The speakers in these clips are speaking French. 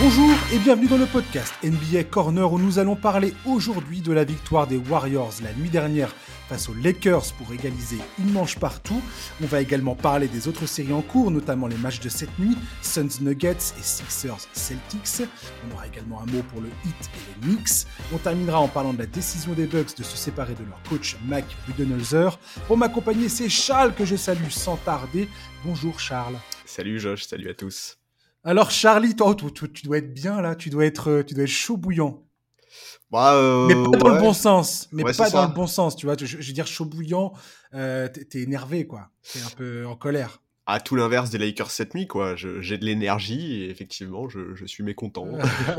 Bonjour et bienvenue dans le podcast NBA Corner où nous allons parler aujourd'hui de la victoire des Warriors la nuit dernière face aux Lakers pour égaliser une manche partout. On va également parler des autres séries en cours, notamment les matchs de cette nuit, Suns Nuggets et Sixers Celtics. On aura également un mot pour le Heat et les Knicks. On terminera en parlant de la décision des Bucks de se séparer de leur coach Mac Budenholzer. Pour m'accompagner, c'est Charles que je salue sans tarder. Bonjour Charles. Salut Josh, salut à tous. Alors Charlie, toi, tu dois être bien là, tu dois être, euh, tu dois être chaud bouillant. Bah, euh, mais pas dans le bon sens, mais pas dans le bon sens, tu vois. Je, veux dire chaud bouillant, euh, t'es énervé quoi, t'es un peu en colère. À tout l'inverse des Lakers cette nuit, quoi. J'ai de l'énergie et effectivement, je, je suis mécontent.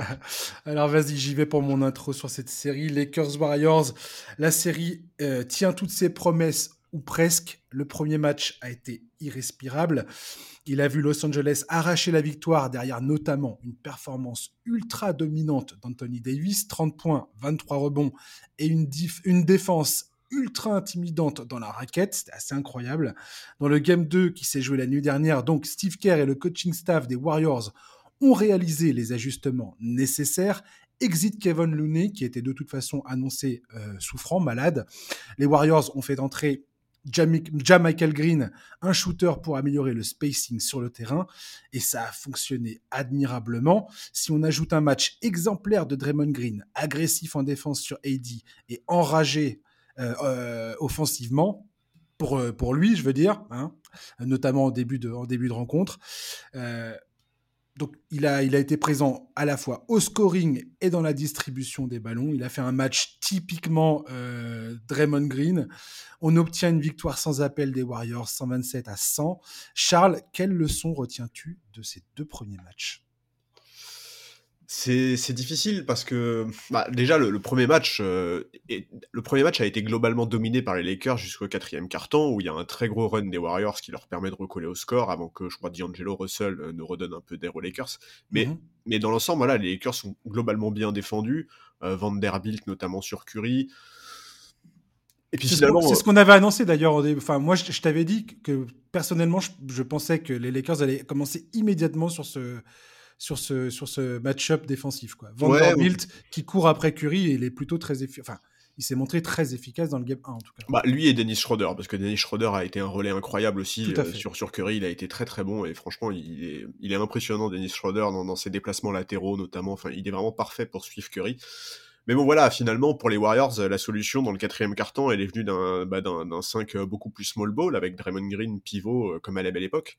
Alors vas-y, j'y vais pour mon intro sur cette série. Lakers Warriors, la série tient toutes ses promesses ou presque. Le premier match a été irrespirable. Il a vu Los Angeles arracher la victoire derrière notamment une performance ultra dominante d'Anthony Davis, 30 points, 23 rebonds et une, défense ultra intimidante dans la raquette, c'était assez incroyable. Dans le game 2 qui s'est joué la nuit dernière, donc Steve Kerr et le coaching staff des Warriors ont réalisé les ajustements nécessaires exit Kevin Looney, qui était de toute façon annoncé euh, souffrant, malade. Les Warriors ont fait entrer Ja Michael Green, un shooter pour améliorer le spacing sur le terrain, et ça a fonctionné admirablement. Si on ajoute un match exemplaire de Draymond Green, agressif en défense sur AD et enragé euh, euh, offensivement, pour, euh, pour lui, je veux dire, hein, notamment en début de, en début de rencontre, donc, il a, été présent à la fois au scoring et dans la distribution des ballons. Il a fait un match typiquement euh, Draymond Green. On obtient une victoire sans appel des Warriors, 127 à 100. Charles, quelle leçon retiens-tu de ces deux premiers matchs? C'est difficile parce que bah, déjà le, premier match euh, le premier match a été globalement dominé par les Lakers jusqu'au quatrième quart-temps où il y a un très gros run des Warriors qui leur permet de recoller au score avant que je crois D'Angelo Russell euh, ne redonne un peu d'air aux Lakers. Mais, mhm. mais dans l'ensemble voilà les Lakers sont globalement bien défendus. Euh, Vanderbilt notamment sur Curry. Et puis c'est ce qu'on avait annoncé d'ailleurs. Enfin, moi, je, t'avais dit que personnellement, je, pensais que les Lakers allaient commencer immédiatement sur ce sur ce, sur ce match-up défensif. Quoi. Vanderbilt qui court après Curry, il est plutôt très efficace. Enfin, il s'est montré très efficace dans le game 1 en tout cas. Bah, lui et Dennis Schroeder, parce que Dennis Schroeder a été un relais incroyable aussi euh, sur, sur Curry, il a été très très bon et franchement il est, il est impressionnant Dennis Schroeder dans, dans, ses déplacements latéraux notamment, enfin il est vraiment parfait pour suivre Curry. Mais bon voilà, finalement pour les Warriors, la solution dans le quatrième carton, elle est venue d'un bah, 5 beaucoup plus small ball avec Draymond Green pivot euh, comme à la belle époque.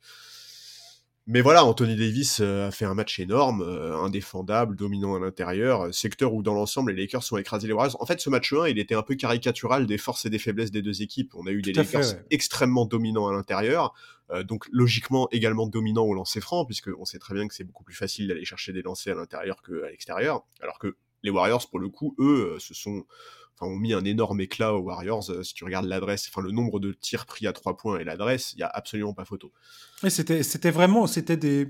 Mais voilà, Anthony Davis euh, a fait un match énorme, euh, indéfendable, dominant à l'intérieur, euh, secteur où dans l'ensemble les Lakers sont écrasés les Warriors. En fait, ce match 1, il était un peu caricatural des forces et des faiblesses des deux équipes. On a eu des Lakers extrêmement dominants à l'intérieur, donc logiquement également dominants au lancer franc, puisque on sait très bien que c'est beaucoup plus facile d'aller chercher des lancers à l'intérieur qu'à l'extérieur, alors que les Warriors, pour le coup, eux, se sont ont mis un énorme éclat aux Warriors. Euh, si tu regardes l'adresse, enfin le nombre de tirs pris à trois points et l'adresse, il y a absolument pas photo. c'était, c'était vraiment, c'était des,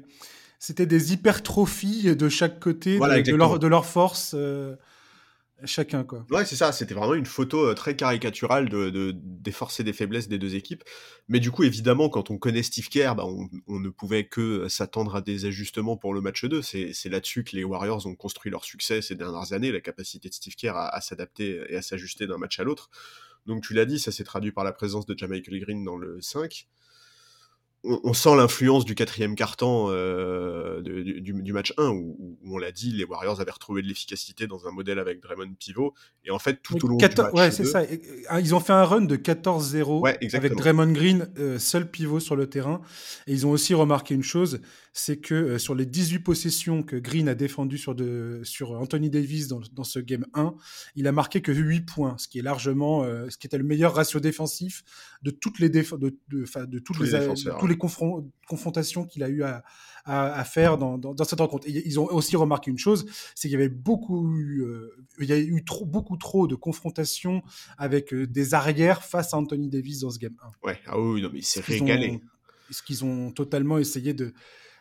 c'était des hypertrophies de chaque côté de, leur, de leur force. Euh, chacun quoi. Ouais, c'est ça, c'était vraiment une photo euh, très caricaturale de, des forces et des faiblesses des deux équipes. Mais du coup, évidemment, quand on connaît Steve Kerr, bah, on, ne pouvait que s'attendre à des ajustements pour le match 2. C'est là-dessus que les Warriors ont construit leur succès ces dernières années, la capacité de Steve Kerr à, s'adapter et à s'ajuster d'un match à l'autre. Donc tu l'as dit, ça s'est traduit par la présence de Jamaica Green dans le 5 on, sent l'influence du quatrième carton euh, du, match 1 où, on l'a dit, les Warriors avaient retrouvé de l'efficacité dans un modèle avec Draymond pivot. Et en fait tout au long du match ouais, c'est ça. Ils ont fait un run de 14-0 avec Draymond Green euh, seul pivot sur le terrain. Et ils ont aussi remarqué une chose, c'est que euh, sur les 18 possessions que Green a défendues sur, de, sur Anthony Davis dans, dans, ce game 1, il a marqué que 8 points, ce qui est largement, ce qui était le meilleur ratio défensif de toutes les de, de, de, toutes les, les les confrontations qu'il a eu à, faire dans, cette rencontre. ils ont aussi remarqué une chose, c'est qu'il y avait beaucoup, euh, il y a eu trop, beaucoup trop de confrontations avec euh, des arrières face à Anthony Davis dans ce game 1. Ouais, ah oui, non, mais c'est régalé. ce qu'ils ont totalement essayé de,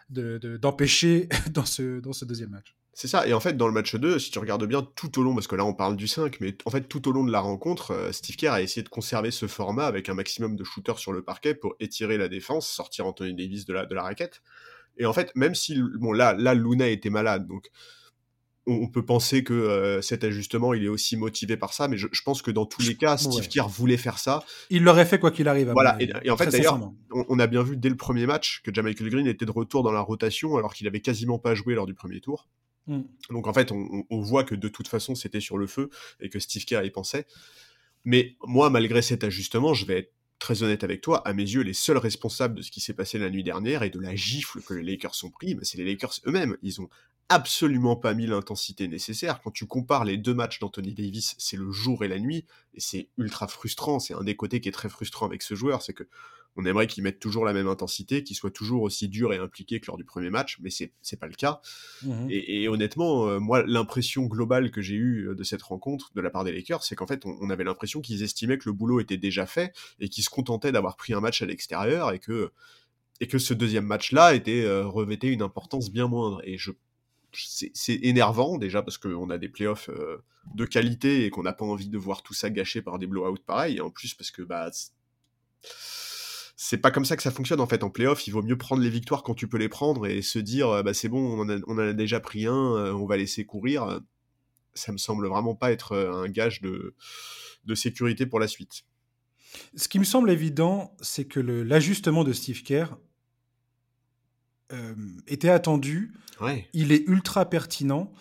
d'empêcher dans, ce, dans ce deuxième match. C'est ça, et en fait, dans le match 2, si tu regardes bien tout au long, parce que là on parle du 5, mais en fait, tout au long de la rencontre, euh, Steve Kerr a essayé de conserver ce format avec un maximum de shooters sur le parquet pour étirer la défense, sortir Anthony Davis de la, de la raquette. Et en fait, même si, bon, là, là, Luna était malade, donc on, peut penser que euh, cet ajustement, il est aussi motivé par ça, mais je, pense que dans tous les cas, Steve Kerr voulait faire ça. Il l'aurait fait quoi qu'il arrive. Voilà, et, en fait, d'ailleurs, on, a bien vu dès le premier match que Jamichael Green était de retour dans la rotation alors qu'il avait quasiment pas joué lors du premier tour. Mm. Donc en fait, on, voit que de toute façon, c'était sur le feu et que Steve Kerr y pensait. Mais moi, malgré cet ajustement, je vais être très honnête avec toi, à mes yeux, les seuls responsables de ce qui s'est passé la nuit dernière et de la gifle que les Lakers ont pris, bah, c'est les Lakers eux-mêmes. Ils ont absolument pas mis l'intensité nécessaire. Quand tu compares les deux matchs d'Anthony Davis, c'est le jour et la nuit, et c'est ultra frustrant. C'est un des côtés qui est très frustrant avec ce joueur, c'est que on aimerait qu'il mette toujours la même intensité, qu'il soit toujours aussi dur et impliqué que lors du premier match, mais c'est pas le cas. Mmh et, honnêtement, euh, moi, l'impression globale que j'ai eue euh, de cette rencontre de la part des Lakers, c'est qu'en fait, on, avait l'impression qu'ils estimaient que le boulot était déjà fait et qu'ils se contentaient d'avoir pris un match à l'extérieur et que et que ce deuxième match-là était euh, revêtait une importance bien moindre. Et je c'est énervant déjà parce qu'on a des playoffs euh, de qualité et qu'on n'a pas envie de voir tout ça gâché par des blowouts pareils. En plus parce que bah c'est pas comme ça que ça fonctionne en fait en playoff. Il vaut mieux prendre les victoires quand tu peux les prendre et se dire euh, bah c'est bon, on en, a, déjà pris un, euh, on va laisser courir. Ça me semble vraiment pas être un gage de, sécurité pour la suite. Ce qui me semble évident, c'est que l'ajustement de Steve Kerr était attendu. Il est ultra pertinent.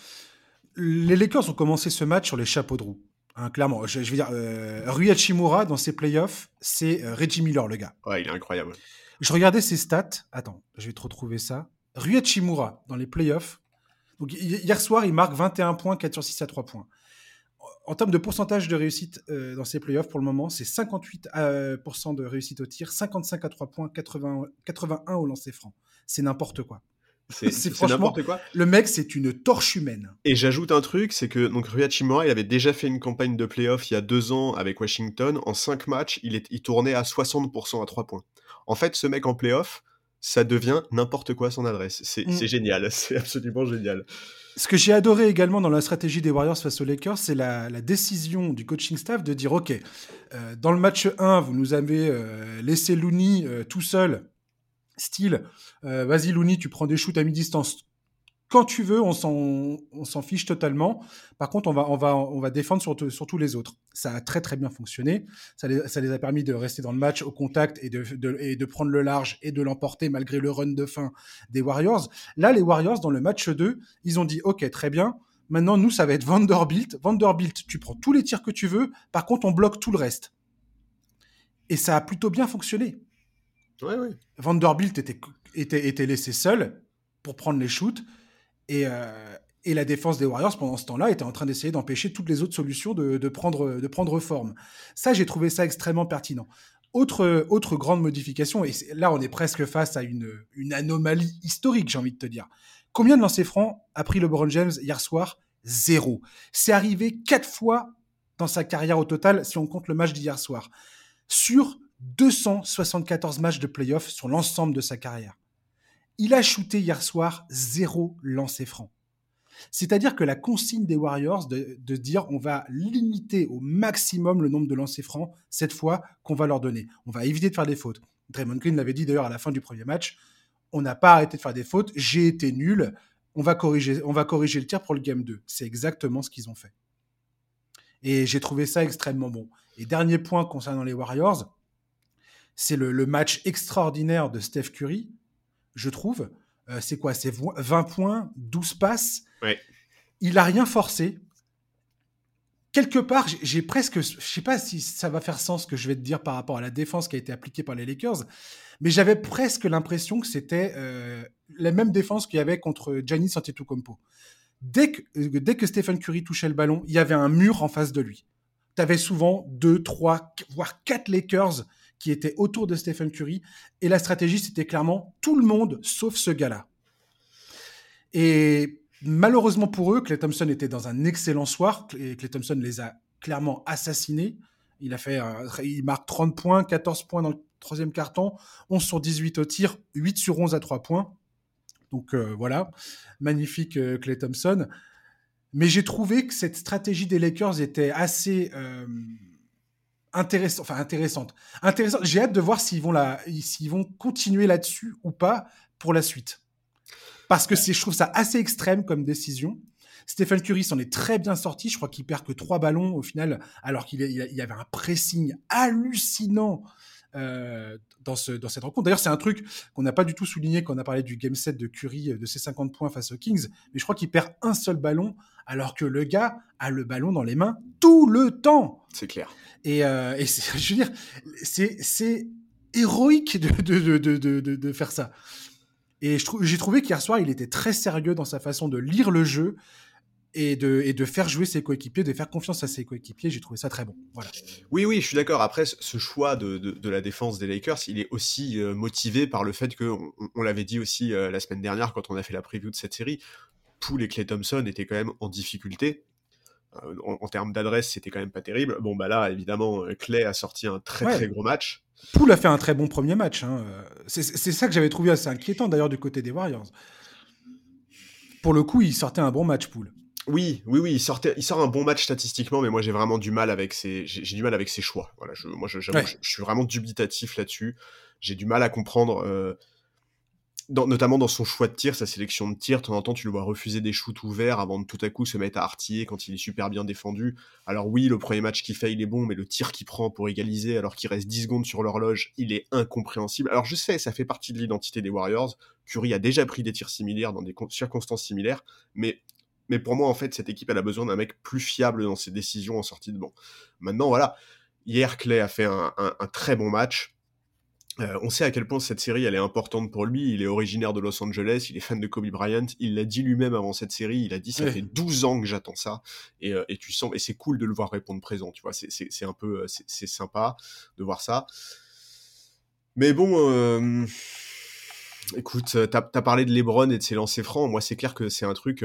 Les Lakers ont commencé ce match sur les chapeaux de roue. Hein, clairement, je, veux dire, euh, Rui Hachimura dans ses playoffs, c'est euh, Reggie Miller, le gars. Ouais, il est incroyable. Je regardais ses stats. Attends, je vais te retrouver ça. Rui Hachimura dans les playoffs. Donc, hier soir, il marque 21 points, 4 sur 6 à 3 points. En termes de pourcentage de réussite dans ses playoffs, pour le moment, c'est 58% de réussite au tir, 55 à 3 points, 80, 81 au lancer franc c'est n'importe quoi. C'est n'importe quoi. Le mec, c'est une torche humaine. Et j'ajoute un truc, c'est que donc Rui Hachimura, il avait déjà fait une campagne de playoff il y a deux ans avec Washington. En cinq matchs, il, est, il tournait à 60% à trois points. En fait, ce mec en playoff, ça devient n'importe quoi son adresse. Mm. C'est génial, c'est absolument génial. Ce que j'ai adoré également dans la stratégie des Warriors face aux Lakers, c'est la, décision du coaching staff de dire ok, euh, dans le match 1, vous nous avez euh, laissé Looney euh, tout seul style, euh, vas-y Looney, tu prends des shoots à mi-distance quand tu veux, on s'en fiche totalement. Par contre, on va, on va, on va défendre sur, sur, tous les autres. Ça a très très bien fonctionné. Ça les, ça les a permis de rester dans le match au contact et de, de, et de prendre le large et de l'emporter malgré le run de fin des Warriors. Là, les Warriors, dans le match 2, ils ont dit, OK, très bien. Maintenant, nous, ça va être Vanderbilt. Vanderbilt, tu prends tous les tirs que tu veux. Par contre, on bloque tout le reste. Et ça a plutôt bien fonctionné. Vanderbilt était, était, était, laissé seul pour prendre les shoots. Et, euh, et, la défense des Warriors, pendant ce temps-là, était en train d'essayer d'empêcher toutes les autres solutions de, de, prendre, de prendre forme. Ça, j'ai trouvé ça extrêmement pertinent. Autre, autre grande modification, et là, on est presque face à une, une anomalie historique, j'ai envie de te dire. Combien de lancers francs a pris LeBron James hier soir? Zéro. C'est arrivé quatre fois dans sa carrière au total, si on compte le match d'hier soir. Sur 274 matchs de playoff sur l'ensemble de sa carrière. Il a shooté hier soir zéro lancer franc. C'est-à-dire que la consigne des Warriors de, dire on va limiter au maximum le nombre de lancers francs cette fois qu'on va leur donner. On va éviter de faire des fautes. Draymond Green l'avait dit d'ailleurs à la fin du premier match. On n'a pas arrêté de faire des fautes. J'ai été nul. On va corriger, on va corriger le tir pour le game 2. C'est exactement ce qu'ils ont fait. Et j'ai trouvé ça extrêmement bon. Et dernier point concernant les Warriors, c'est le, match extraordinaire de Steph Curry, je trouve. Euh, c'est quoi? C'est 20 points, 12 passes. Il a rien forcé. Quelque part, j'ai presque, je sais pas si ça va faire sens ce que je vais te dire par rapport à la défense qui a été appliquée par les Lakers, mais j'avais presque l'impression que c'était euh, la même défense qu'il y avait contre Giannis Antetokounmpo. Dès que, euh, dès que Stephen Curry touchait le ballon, il y avait un mur en face de lui. Tu avais souvent deux, trois, voire quatre Lakers qui était autour de Stephen Curry. Et la stratégie, c'était clairement tout le monde sauf ce gars-là. Et malheureusement pour eux, Clay Thompson était dans un excellent soir. Clay, Clay Thompson les a clairement assassinés. Il a fait, il marque 30 points, 14 points dans le troisième carton, 11 sur 18 au tir, 8 sur 11 à 3 points. Donc euh, voilà, magnifique euh, Clay Thompson. Mais j'ai trouvé que cette stratégie des Lakers était assez, euh, intéressante. J'ai hâte de voir s'ils vont la, s'ils vont continuer là-dessus ou pas pour la suite. parce que c'est, je trouve ça assez extrême comme décision. Stephen Curry s'en est très bien sorti. Je crois qu'il perd que trois ballons au final, alors qu'il y avait un pressing hallucinant euh, dans, dans cette rencontre. D'ailleurs, c'est un truc qu'on n'a pas du tout souligné quand on a parlé du game set de Curry de ses 50 points face aux Kings, mais je crois qu'il perd un seul ballon, alors que le gars a le ballon dans les mains tout le temps. C'est clair. Et, euh, et je veux dire, c'est héroïque de, de, de, de, de faire ça. Et j'ai trouvé qu'hier soir, il était très sérieux dans sa façon de lire le jeu, et de, et de faire jouer ses coéquipiers, de faire confiance à ses coéquipiers. J'ai trouvé ça très bon. Voilà. Oui, oui, je suis d'accord. Après, ce choix de, de, la défense des Lakers, il est aussi euh, motivé par le fait que, on, l'avait dit aussi euh, la semaine dernière quand on a fait la preview de cette série, Poole et Clay Thompson étaient quand même en difficulté. Euh, en, termes d'adresse, c'était quand même pas terrible. Bon, bah là, évidemment, Clay a sorti un très très gros match. Poole a fait un très bon premier match. Hein. C'est ça que j'avais trouvé assez inquiétant d'ailleurs du côté des Warriors. Pour le coup, il sortait un bon match, Poole. Oui, oui, oui, il, sortait, il sort un bon match statistiquement, mais moi j'ai vraiment du mal avec ses, j'ai du mal avec ses choix. Voilà, je, moi je, je, suis vraiment dubitatif là-dessus. J'ai du mal à comprendre, euh, notamment dans son choix de tir, sa sélection de tir. De temps en temps, tu le vois refuser des shoots ouverts avant de tout à coup se mettre à artiller quand il est super bien défendu. Alors oui, le premier match qu'il fait, il est bon, mais le tir qu'il prend pour égaliser alors qu'il reste 10 secondes sur l'horloge, il est incompréhensible. Alors je sais, ça fait partie de l'identité des Warriors. Curry a déjà pris des tirs similaires dans des circonstances similaires, mais mais pour moi, en fait, cette équipe, elle a besoin d'un mec plus fiable dans ses décisions en sortie de banc. Maintenant, voilà, hier, Clay a fait un, très bon match. Euh, on sait à quel point cette série elle est importante pour lui. Il est originaire de Los Angeles, il est fan de Kobe Bryant. Il l'a dit lui-même avant cette série. Il a dit ça fait 12 ans que j'attends ça. Euh, et, tu sens et c'est cool de le voir répondre présent. Tu vois, c'est un peu c'est sympa de voir ça. Mais bon, euh, écoute, t'as as parlé de LeBron et de ses lancers francs. Moi, c'est clair que c'est un truc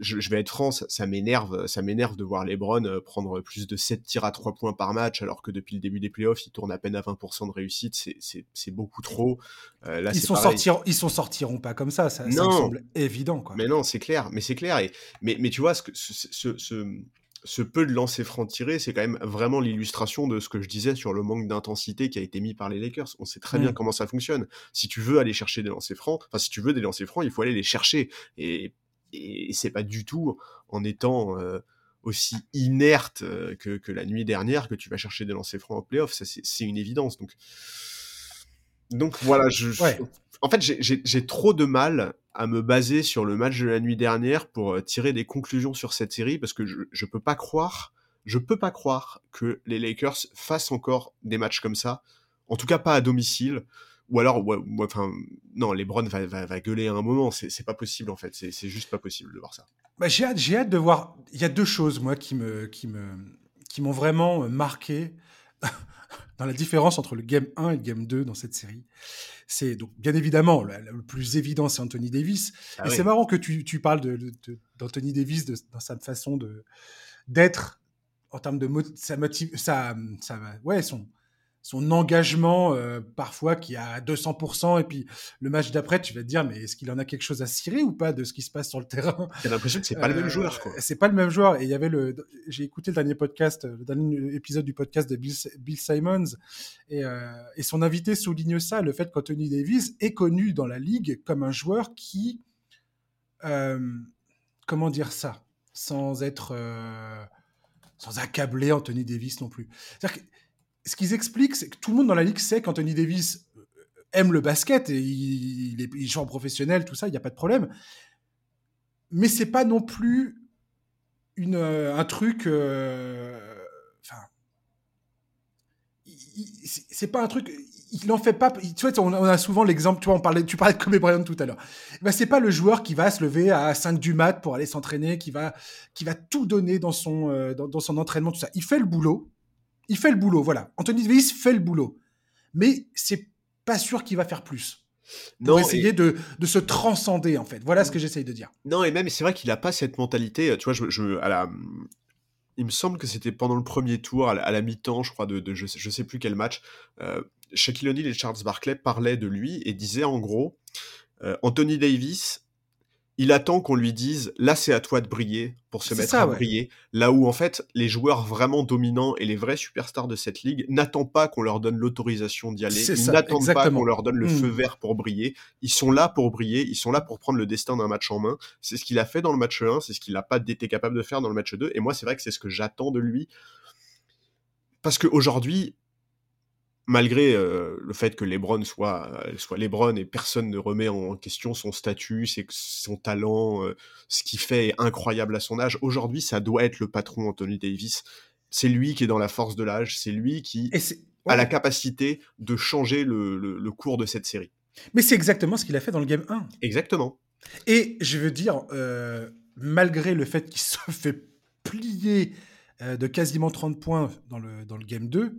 je, vais être franc, ça, m'énerve, ça m'énerve de voir LeBron euh, prendre plus de 7 tirs à 3 points par match, alors que depuis le début des playoffs, il tourne à peine à 20% de réussite, c'est beaucoup trop. Euh, là, ils, sont sortir, ils sont sortiront pas comme ça, ça, me semble évident. Quoi. Mais non, c'est clair, mais c'est clair. Et, mais, mais tu vois, ce, ce, ce, ce peu de lancers francs tirés, c'est quand même vraiment l'illustration de ce que je disais sur le manque d'intensité qui a été mis par les Lakers. On sait très bien mm. comment ça fonctionne. Si tu veux aller chercher des lancers francs, enfin si tu veux des lancers francs, il faut aller les chercher. Et et c'est pas du tout en étant euh, aussi inerte euh, que, la nuit dernière que tu vas chercher des lancers francs en playoff. C'est une évidence. Donc, donc voilà, je, en fait, j'ai trop de mal à me baser sur le match de la nuit dernière pour euh, tirer des conclusions sur cette série parce que je, je peux pas croire, je peux pas croire que les Lakers fassent encore des matchs comme ça. En tout cas, pas à domicile ou alors, enfin, non, LeBron va, va, va, gueuler à un moment. C'est pas possible en fait. C'est juste pas possible de voir ça. Bah, j'ai hâte, hâte de voir. Il y a deux choses moi qui me, qui me, qui m'ont vraiment euh, marqué dans la différence entre le game 1 et le game 2 dans cette série. C'est donc bien évidemment le, plus évident, c'est Anthony Davis. Ah et c'est marrant que tu, tu parles d'Anthony de, Davis dans sa façon de d'être en termes de sa motive, sa, sa, ouais, son, son engagement euh, parfois qui est à 200% et puis le match d'après tu vas te dire mais est-ce qu'il en a quelque chose à cirer ou pas de ce qui se passe sur le terrain? J'ai l'impression que c'est pas le même euh, joueur C'est pas le même joueur. Et il y avait le j'ai écouté le dernier podcast le dernier épisode du podcast de Bill, Bill Simons et, euh, et, son invité souligne ça le fait qu'Anthony Davis est connu dans la ligue comme un joueur qui comment dire ça? Sans être sans accabler Anthony Davis non plus. C'est-à-dire que ce qu'ils expliquent, c'est que tout le monde dans la ligue sait qu'Anthony Davis euh, aime le basket et il, est, il en professionnel, tout ça, il n'y a pas de problème. Mais c'est pas non plus une, euh, un truc. Euh, c'est pas un truc. Il n'en fait pas. Tu vois, on a souvent l'exemple. Tu parlais de Kobe Bryant tout à l'heure. Ben, c'est pas le joueur qui va se lever à 5 du mat pour aller s'entraîner, qui va, qui va tout donner dans son, dans, dans son entraînement, tout ça. Il fait le boulot il fait le boulot, voilà. Anthony Davis fait le boulot. Mais c'est pas sûr qu'il va faire plus. Pour non, essayer de, se transcender, en fait. Voilà ce que j'essaye de dire. Non, et même, c'est vrai qu'il n'a pas cette mentalité. Tu vois, je, à la, il me semble que c'était pendant le premier tour, à la, mi-temps, je crois, de, je, sais, sais plus quel match. Euh, Shaquille O'Neal et Charles Barkley parlaient de lui et disaient en gros euh, Anthony Davis, il attend qu'on lui dise là c'est à toi de briller pour se mettre à briller. Là où en fait les joueurs vraiment dominants et les vrais superstars de cette ligue n'attendent pas qu'on leur donne l'autorisation d'y aller. Ils n'attendent pas qu'on leur donne le feu hmm. vert pour briller. Ils sont là pour briller. Ils sont là pour prendre le destin d'un match en main. C'est ce qu'il a fait dans le match 1. C'est ce qu'il n'a pas été capable de faire dans le match 2. Et moi c'est vrai que c'est ce que j'attends de lui. Parce qu'aujourd'hui, malgré euh, le fait que LeBron soit, euh, soit LeBron et personne ne remet en question son statut, son talent, euh, ce qu'il fait est incroyable à son âge. Aujourd'hui, ça doit être le patron Anthony Davis. C'est lui qui est dans la force de l'âge, c'est lui qui a la capacité de changer le, cours de cette série. Mais c'est exactement ce qu'il a fait dans le Game 1. Exactement. Et je veux dire, malgré le fait qu'il se fait plier de quasiment 30 points dans le, dans le Game 2,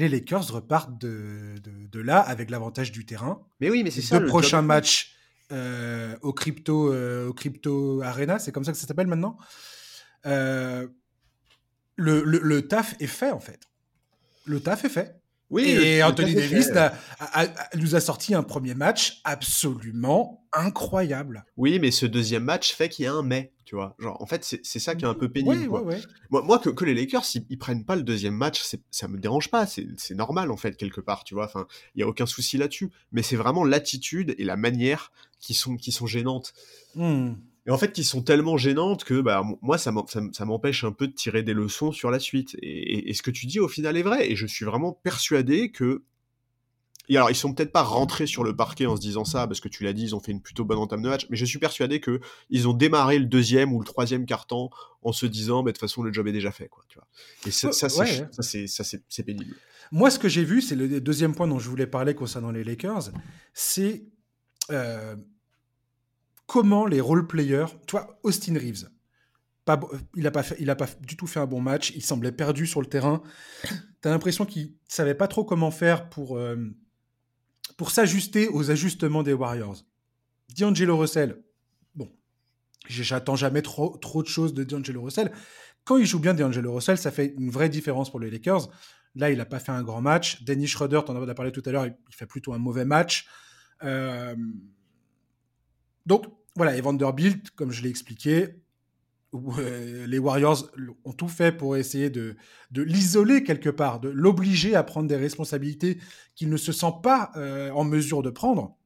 les Lakers repartent de, de, là avec l'avantage du terrain. Mais oui, mais c'est ça. Le prochain match euh, au crypto euh, au crypto arena, c'est comme ça que ça s'appelle maintenant. Euh, le, le, taf est fait en fait. Le taf est fait. Oui, et Anthony Davis nous a sorti un premier match absolument incroyable. Oui, mais ce deuxième match fait qu'il y a un mais, tu vois. Genre, en fait, c'est ça qui est un peu pénible. Moi, moi que, les Lakers, ils, prennent pas le deuxième match, ça me dérange pas. C'est normal, en fait, quelque part, tu vois. Enfin, il y a aucun souci là-dessus. Mais c'est vraiment l'attitude et la manière qui sont, qui sont gênantes. Hmm. Et en fait, qui sont tellement gênantes que bah, moi, ça m'empêche un peu de tirer des leçons sur la suite. Et, ce que tu dis, au final, est vrai. Et je suis vraiment persuadé que. Et alors, ils sont peut-être pas rentrés sur le parquet en se disant ça, parce que tu l'as dit, ils ont fait une plutôt bonne entame de match, mais je suis persuadé que ils ont démarré le deuxième ou le troisième quart-temps en se disant, bah, de toute façon, le job est déjà fait, quoi. Tu vois. Et ça, ça c'est pénible. Moi, ce que j'ai vu, c'est le deuxième point dont je voulais parler concernant les Lakers, c'est euh, comment les role-players, toi, Austin Reeves, il n'a pas, pas du tout fait un bon match, il semblait perdu sur le terrain. Tu as l'impression qu'il savait pas trop comment faire pour, euh, pour s'ajuster aux ajustements des Warriors. D'Angelo Russell, bon, j'attends jamais trop, trop de choses de D'Angelo Russell. Quand il joue bien D'Angelo Russell, ça fait une vraie différence pour les Lakers. Là, il n'a pas fait un grand match. Dennis Schroeder, tu en as parlé tout à l'heure, il fait plutôt un mauvais match. Euh, donc, voilà, et Vanderbilt, comme je l'ai expliqué, euh, les Warriors ont tout fait pour essayer de, l'isoler quelque part, de l'obliger à prendre des responsabilités qu'il ne se sent pas euh, en mesure de prendre.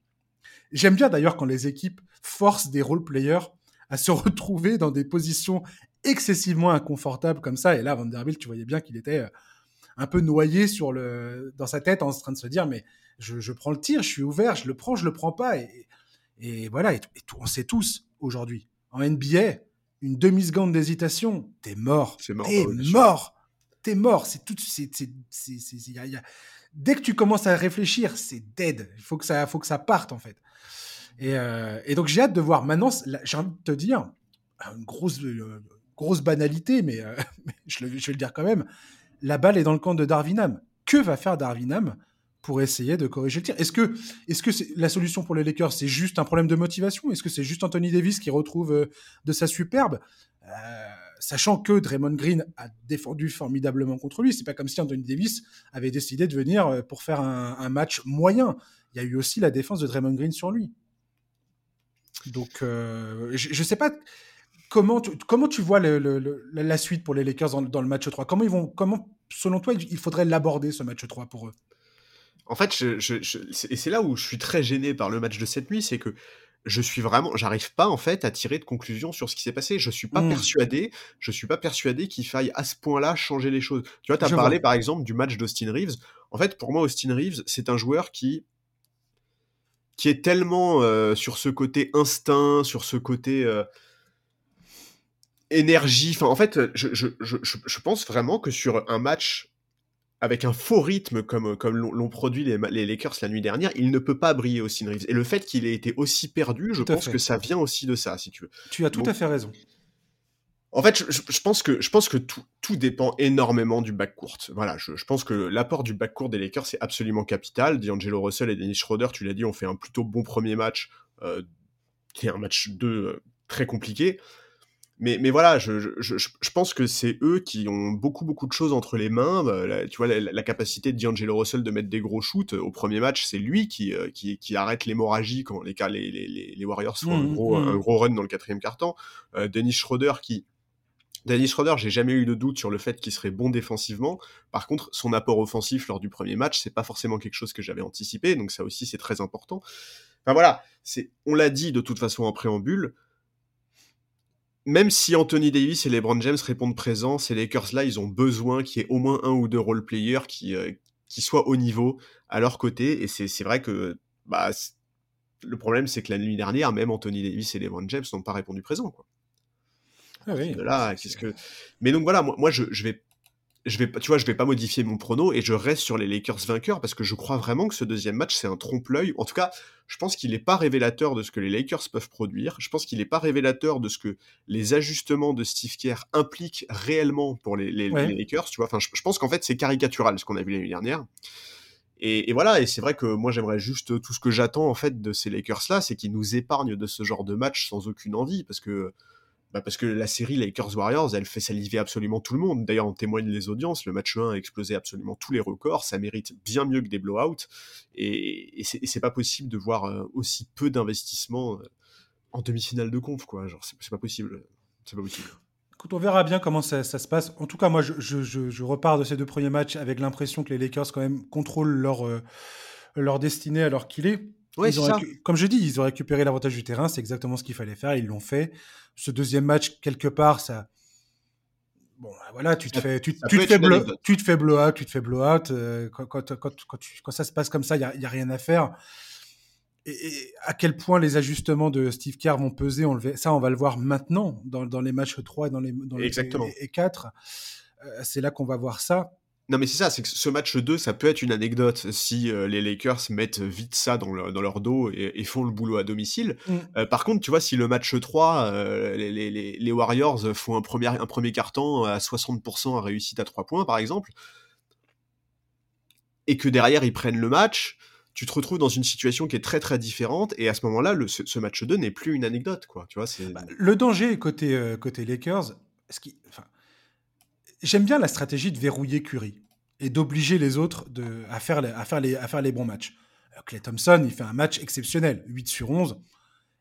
J'aime bien d'ailleurs quand les équipes forcent des role-players à se retrouver dans des positions excessivement inconfortables comme ça. Et là, Vanderbilt, tu voyais bien qu'il était euh, un peu noyé dans sa tête en train de se dire, mais je, je, prends le tir, je suis ouvert, je le prends, je le prends pas. Et, et voilà, et, on sait tous aujourd'hui, en NBA, une demi-seconde d'hésitation, t'es mort. C'est mort. T'es mort. T'es mort. C'est tout. C'est, Dès que tu commences à réfléchir, c'est dead. Il faut que ça, faut que ça parte en fait. Et, euh, donc j'ai hâte de voir. Maintenant, j'ai envie de te dire une grosse, euh, grosse banalité, mais, euh, je, je, vais le dire quand même. La balle est dans le camp de Darwinham. Que va faire Darwinham pour essayer de corriger le tir. Est-ce que, est-ce que la solution pour les Lakers, c'est juste un problème de motivation? Est-ce que c'est juste Anthony Davis qui retrouve euh, de sa superbe? Euh, Sachant que Draymond Green a défendu formidablement contre lui, c'est pas comme si Anthony Davis avait décidé de venir euh, pour faire un, match moyen. Il y a eu aussi la défense de Draymond Green sur lui. Donc, je, ne sais pas comment tu, comment tu vois la suite pour les Lakers dans, dans, le match 3. Comment ils vont, comment, selon toi, il faudrait l'aborder ce match 3 pour eux? En fait, je, et c'est là où je suis très gêné par le match de cette nuit, c'est que je suis vraiment, j'arrive pas en fait à tirer de conclusion sur ce qui s'est passé. Je suis pas mmh. persuadé, je suis pas persuadé qu'il faille à ce point-là changer les choses. Tu vois, tu as parlé par exemple du match d'Austin Reeves. En fait, pour moi, Austin Reeves, c'est un joueur qui qui est tellement euh, sur ce côté instinct, sur ce côté euh, énergie. Enfin, en fait, je, je, je, je pense vraiment que sur un match avec un faux rythme comme, comme l'ont produit les, les, Lakers la nuit dernière, il ne peut pas briller Austin Reeves. Et le fait qu'il ait été aussi perdu, je pense que ça vient aussi de ça, si tu veux. Tu as tout à fait raison. En fait, je, pense que, je pense que tout, tout dépend énormément du backcourt. Voilà, je, pense que l'apport du backcourt des Lakers, c'est absolument capital. D'Angelo Russell et Dennis Schroeder, tu l'as dit, ont fait un plutôt bon premier match, euh, qui est un match 2 euh, très compliqué. Mais, mais voilà, je, je, je, pense que c'est eux qui ont beaucoup, beaucoup de choses entre les mains. Bah, tu vois, la, capacité de D'Angelo Russell de mettre des gros shoots au premier match, c'est lui qui, euh, qui, qui, arrête l'hémorragie quand les, les, les, les Warriors font un, mmh, gros, mmh. un gros run dans le quatrième quart-temps. Euh, Dennis Schroeder qui. Dennis Schroeder, j'ai jamais eu de doute sur le fait qu'il serait bon défensivement. Par contre, son apport offensif lors du premier match, c'est pas forcément quelque chose que j'avais anticipé, donc ça aussi c'est très important. Enfin voilà, c'est, on l'a dit de toute façon en préambule, même si Anthony Davis et LeBron James répondent présents, ces Lakers-là, ils ont besoin qu'il y ait au moins un ou deux role-players qui, euh, qui soient au niveau à leur côté. Et c'est vrai que bah, le problème, c'est que la nuit dernière, même Anthony Davis et LeBron James n'ont pas répondu présent. Quoi. Ah oui, là, qu'est-ce que... Mais donc voilà, moi, moi je, je vais je vais, tu vois, je vais pas modifier mon prono et je reste sur les Lakers vainqueurs parce que je crois vraiment que ce deuxième match c'est un trompe-l'œil. En tout cas, je pense qu'il n'est pas révélateur de ce que les Lakers peuvent produire. Je pense qu'il n'est pas révélateur de ce que les ajustements de Steve Kerr impliquent réellement pour les, Lakers. Tu vois, enfin, je, pense qu'en fait c'est caricatural ce qu'on a vu l'année dernière. Et, et, voilà, et c'est vrai que moi j'aimerais juste tout ce que j'attends en fait de ces Lakers là, c'est qu'ils nous épargnent de ce genre de match sans aucune envie parce que bah parce que la série Lakers Warriors, elle fait saliver absolument tout le monde. D'ailleurs, en témoignent les audiences. Le match 1 a explosé absolument tous les records. Ça mérite bien mieux que des blowouts. Et, et c'est pas possible de voir euh, aussi peu d'investissement euh, en demi-finale de conf, quoi. Genre, c'est pas possible. C'est pas possible. On verra bien comment ça, se passe. En tout cas, moi, je, repars de ces deux premiers matchs avec l'impression que les Lakers, quand même, contrôlent leur, euh, leur destinée alors qu'il est. Ouais, ça. Comme je dis, ils ont récupéré l'avantage du terrain, c'est exactement ce qu'il fallait faire, ils l'ont fait. Ce deuxième match, quelque part, ça. Bon, bah, voilà, tu te fais, tu, te fais blow, tu te fais blowout, tu te fais blowout. Euh, quand, quand, quand, quand, ça se passe comme ça, il n'y a, a, rien à faire. Et, à quel point les ajustements de Steve Kerr vont peser, on le, ça, on va le voir maintenant dans, dans les matchs 3 et dans les, dans les, et 4. Euh, c'est là qu'on va voir ça. Non mais c'est ça, c'est que ce match 2, ça peut être une anecdote si euh, les Lakers mettent vite ça dans, leur dos et, font le boulot à domicile. Mm. Euh, par contre, tu vois, si le match 3, euh, les, Warriors font un premier, un premier carton à 60% à réussite à 3 points, par exemple, et que derrière ils prennent le match, tu te retrouves dans une situation qui est très très différente, et à ce moment-là, ce, match 2 n'est plus une anecdote, quoi. Tu vois, c'est... Bah, le danger côté, côté Lakers, ce qui... Enfin J'aime bien la stratégie de verrouiller Curry et d'obliger les autres de, à, faire les, à, faire les, à faire les bons matchs. Clay Thompson, il fait un match exceptionnel, 8 sur 11.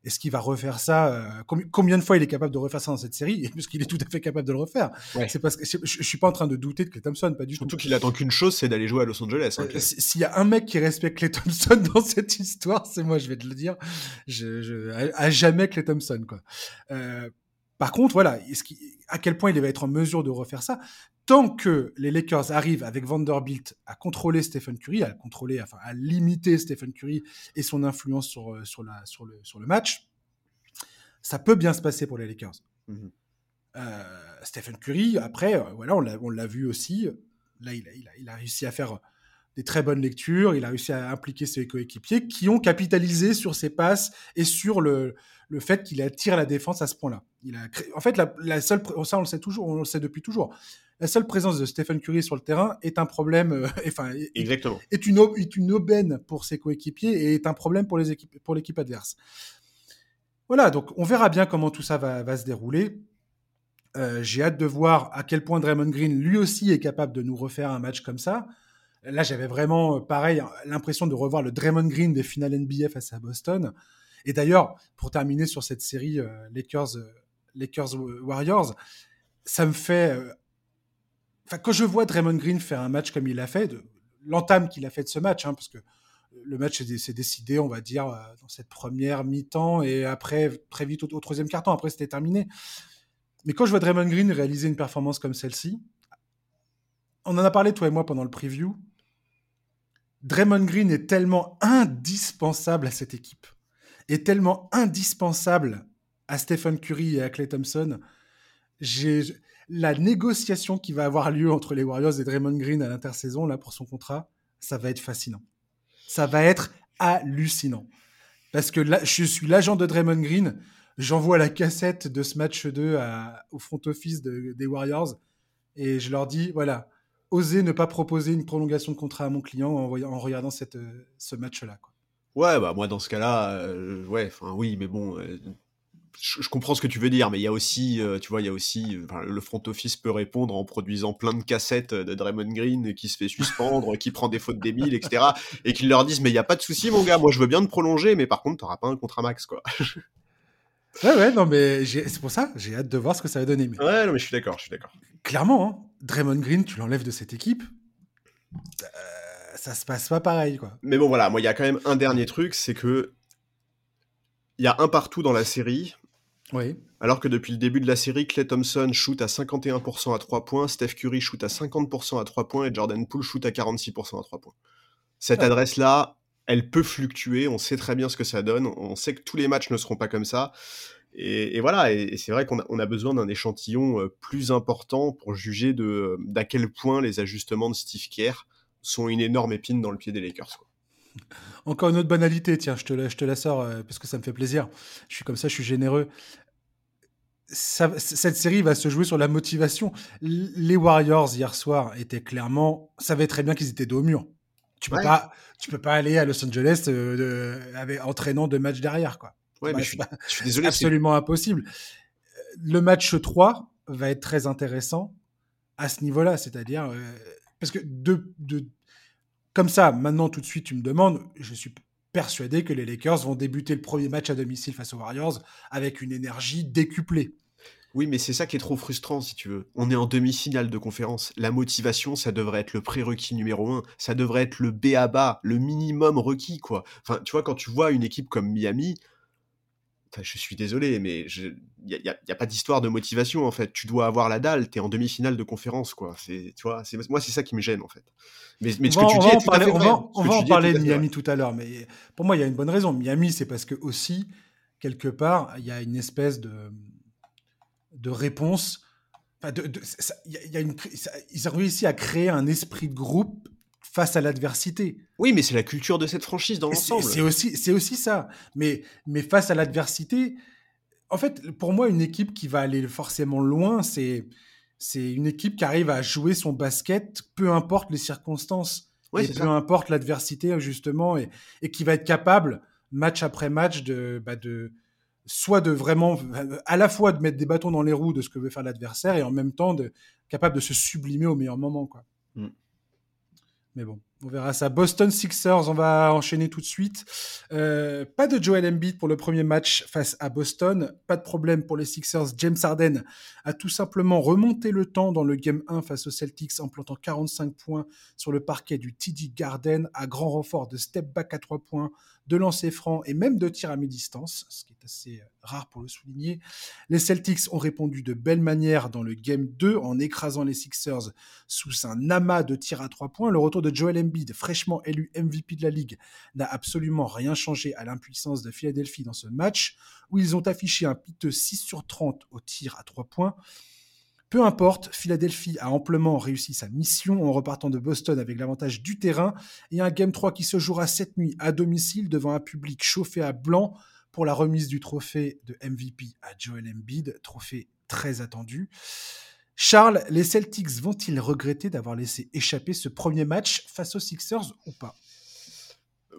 Est-ce qu'il va refaire ça euh, Combien de fois il est capable de refaire ça dans cette série? Puisqu'il est tout à fait capable de le refaire. C'est parce que je, ne suis pas en train de douter de Clay Thompson, pas du Surtout tout. qu'il attend qu'une chose, c'est d'aller jouer à Los Angeles. Hein, euh, s'il y a un mec qui respecte Clay Thompson dans cette histoire, c'est moi, je vais te le dire. Je, à, jamais Clay Thompson, quoi. Euh, par contre, voilà, à quel point il va être en mesure de refaire ça Tant que les Lakers arrivent avec Vanderbilt à contrôler Stephen Curry, à contrôler, enfin à limiter Stephen Curry et son influence sur, euh, sur, la, sur, le, sur le match, ça peut bien se passer pour les Lakers. Mhm. Euh, Stephen Curry, après, euh, voilà, on l'a vu aussi. Là, il a, il, a, il a, réussi à faire des très bonnes lectures. Il a réussi à impliquer ses coéquipiers qui ont capitalisé sur ses passes et sur le, le fait qu'il attire la défense à ce point-là. Il a en fait, la, seule, ça on le sait toujours, on le sait depuis toujours. La seule présence de Stephen Curry sur le terrain est un problème, euh, enfin, Exactement. Est, une, est une aubaine pour ses coéquipiers et est un problème pour les équipes, pour l'équipe adverse. Voilà, donc on verra bien comment tout ça va, va se dérouler. Euh, j'ai hâte de voir à quel point Draymond Green, lui aussi, est capable de nous refaire un match comme ça. Là, j'avais vraiment, pareil, l'impression de revoir le Draymond Green des finales NBA face à Boston. Et d'ailleurs, pour terminer sur cette série euh, Lakers, euh, Lakers Warriors, ça me fait. Euh, enfin, quand je vois Draymond Green faire un match comme il l'a fait, l'entame qu'il a fait de ce match, hein, parce que le match s'est décidé, on va dire, dans cette première mi-temps et après, très vite au, troisième quart-temps, après c'était terminé. Mais quand je vois Draymond Green réaliser une performance comme celle-ci, on en a parlé toi et moi pendant le preview, Draymond Green est tellement indispensable à cette équipe est tellement indispensable à Stephen Curry et à Clay Thompson. J'ai la négociation qui va avoir lieu entre les Warriors et Draymond Green à l'intersaison là pour son contrat, ça va être fascinant. Ça va être hallucinant. Parce que là, je suis l'agent de Draymond Green, j'envoie la cassette de ce match 2 au front office des Warriors et je leur dis voilà, osez ne pas proposer une prolongation de contrat à mon client en, en regardant cette, ce match-là. Ouais, bah moi dans ce cas-là, euh, ouais, enfin oui, mais bon, euh, je, comprends ce que tu veux dire, mais il y a aussi, euh, tu vois, il y a aussi, le front office peut répondre en produisant plein de cassettes de Draymond Green qui se fait suspendre, qui prend des fautes débiles, etc. Et qu'ils leur disent, mais il y a pas de souci, mon gars, moi je veux bien te prolonger, mais par contre, t'auras pas un contrat max, quoi. ouais, ouais, non, mais c'est pour ça, j'ai hâte de voir ce que ça va donner. Mais... Ouais, non, mais je suis d'accord, je suis d'accord. Clairement, hein, Draymond Green, tu l'enlèves de cette équipe. Euh, ça se passe pas pareil, quoi. Mais bon, voilà, moi, il y a quand même un dernier truc, c'est que il y a un partout dans la série. Oui. Alors que depuis le début de la série, Clay Thompson shoot à 51% à 3 points, Steph Curry shoot à 50% à 3 points et Jordan Poole shoot à 46% à 3 points. Cette ah. adresse-là, elle peut fluctuer, on sait très bien ce que ça donne, on sait que tous les matchs ne seront pas comme ça. Et, voilà, et, c'est vrai qu'on a, besoin d'un échantillon euh, plus important pour juger de d'à quel point les ajustements de Steve Kerr sont une énorme épine dans le pied des Lakers. Encore une autre banalité, tiens, je te, la, je te la sors euh, parce que ça me fait plaisir. Je suis comme ça, je suis généreux. Cette série va se jouer sur la motivation. Les Warriors hier soir étaient clairement, savaient très bien qu'ils étaient dos au mur. Tu peux pas, tu peux pas aller à Los Angeles euh, avec, entraînant deux matchs derrière, quoi. Ouais, mais je suis, je suis, désolé. Absolument impossible. Le match 3 va être très intéressant à ce niveau-là, c'est-à-dire euh, parce que de, de, comme ça, maintenant, tout de suite, tu me demandes, je suis persuadé que les Lakers vont débuter le premier match à domicile face aux Warriors avec une énergie décuplée. Oui, mais c'est ça qui est trop frustrant, si tu veux. On est en demi-finale de conférence. La motivation, ça devrait être le prérequis numéro un. Ça devrait être le B à bas, le minimum requis, quoi. Enfin, tu vois, quand tu vois une équipe comme Miami, je suis désolé, mais il n'y a, y a, pas d'histoire de motivation en fait. Tu dois avoir la dalle, tu es en demi-finale de conférence, quoi. Tu vois, moi c'est ça qui me gêne en fait. Mais, ce que tu dis est On va, on va en parler de Miami tout à l'heure, mais pour moi il y a une bonne raison. Miami, c'est parce que aussi quelque part il y a une espèce de de réponse. Enfin, de, y a une, ils ont réussi à créer un esprit de groupe face à l'adversité. Oui, mais c'est la culture de cette franchise dans l'ensemble. C'est aussi, c'est aussi ça. Mais, mais face à l'adversité, en fait, pour moi, une équipe qui va aller forcément loin, c'est c'est une équipe qui arrive à jouer son basket, peu importe les circonstances, et peu importe l'adversité justement, et, et, qui va être capable match après match de, bah de soit de vraiment à la fois de mettre des bâtons dans les roues de ce que veut faire l'adversaire et en même temps de capable de se sublimer au meilleur moment quoi. Mm. Mais bon, on verra ça. Boston Sixers, on va enchaîner tout de suite. Euh, pas de Joel Embiid pour le premier match face à Boston. Pas de problème pour les Sixers. James Harden a tout simplement remonté le temps dans le Game 1 face aux Celtics en plantant 45 points sur le parquet du TD Garden à grand renfort de step back à 3 points, de lancer franc et même de tir à mi-distance, ce qui est assez euh, rare pour le souligner. Les Celtics ont répondu de belle manière dans le Game 2 en écrasant les Sixers sous un amas de tirs à 3 points. Le retour de Joel Embiid, fraîchement élu MVP de la Ligue, n'a absolument rien changé à l'impuissance de Philadelphie dans ce match, où ils ont affiché un piteux 6 sur 30 au tir à 3 points. Peu importe, Philadelphie a amplement réussi sa mission en repartant de Boston avec l'avantage du terrain et un Game 3 qui se jouera cette nuit à domicile devant un public chauffé à blanc pour la remise du trophée de MVP à Joel Embiid, trophée très attendu. Charles, les Celtics vont-ils regretter d'avoir laissé échapper ce premier match face aux Sixers ou pas?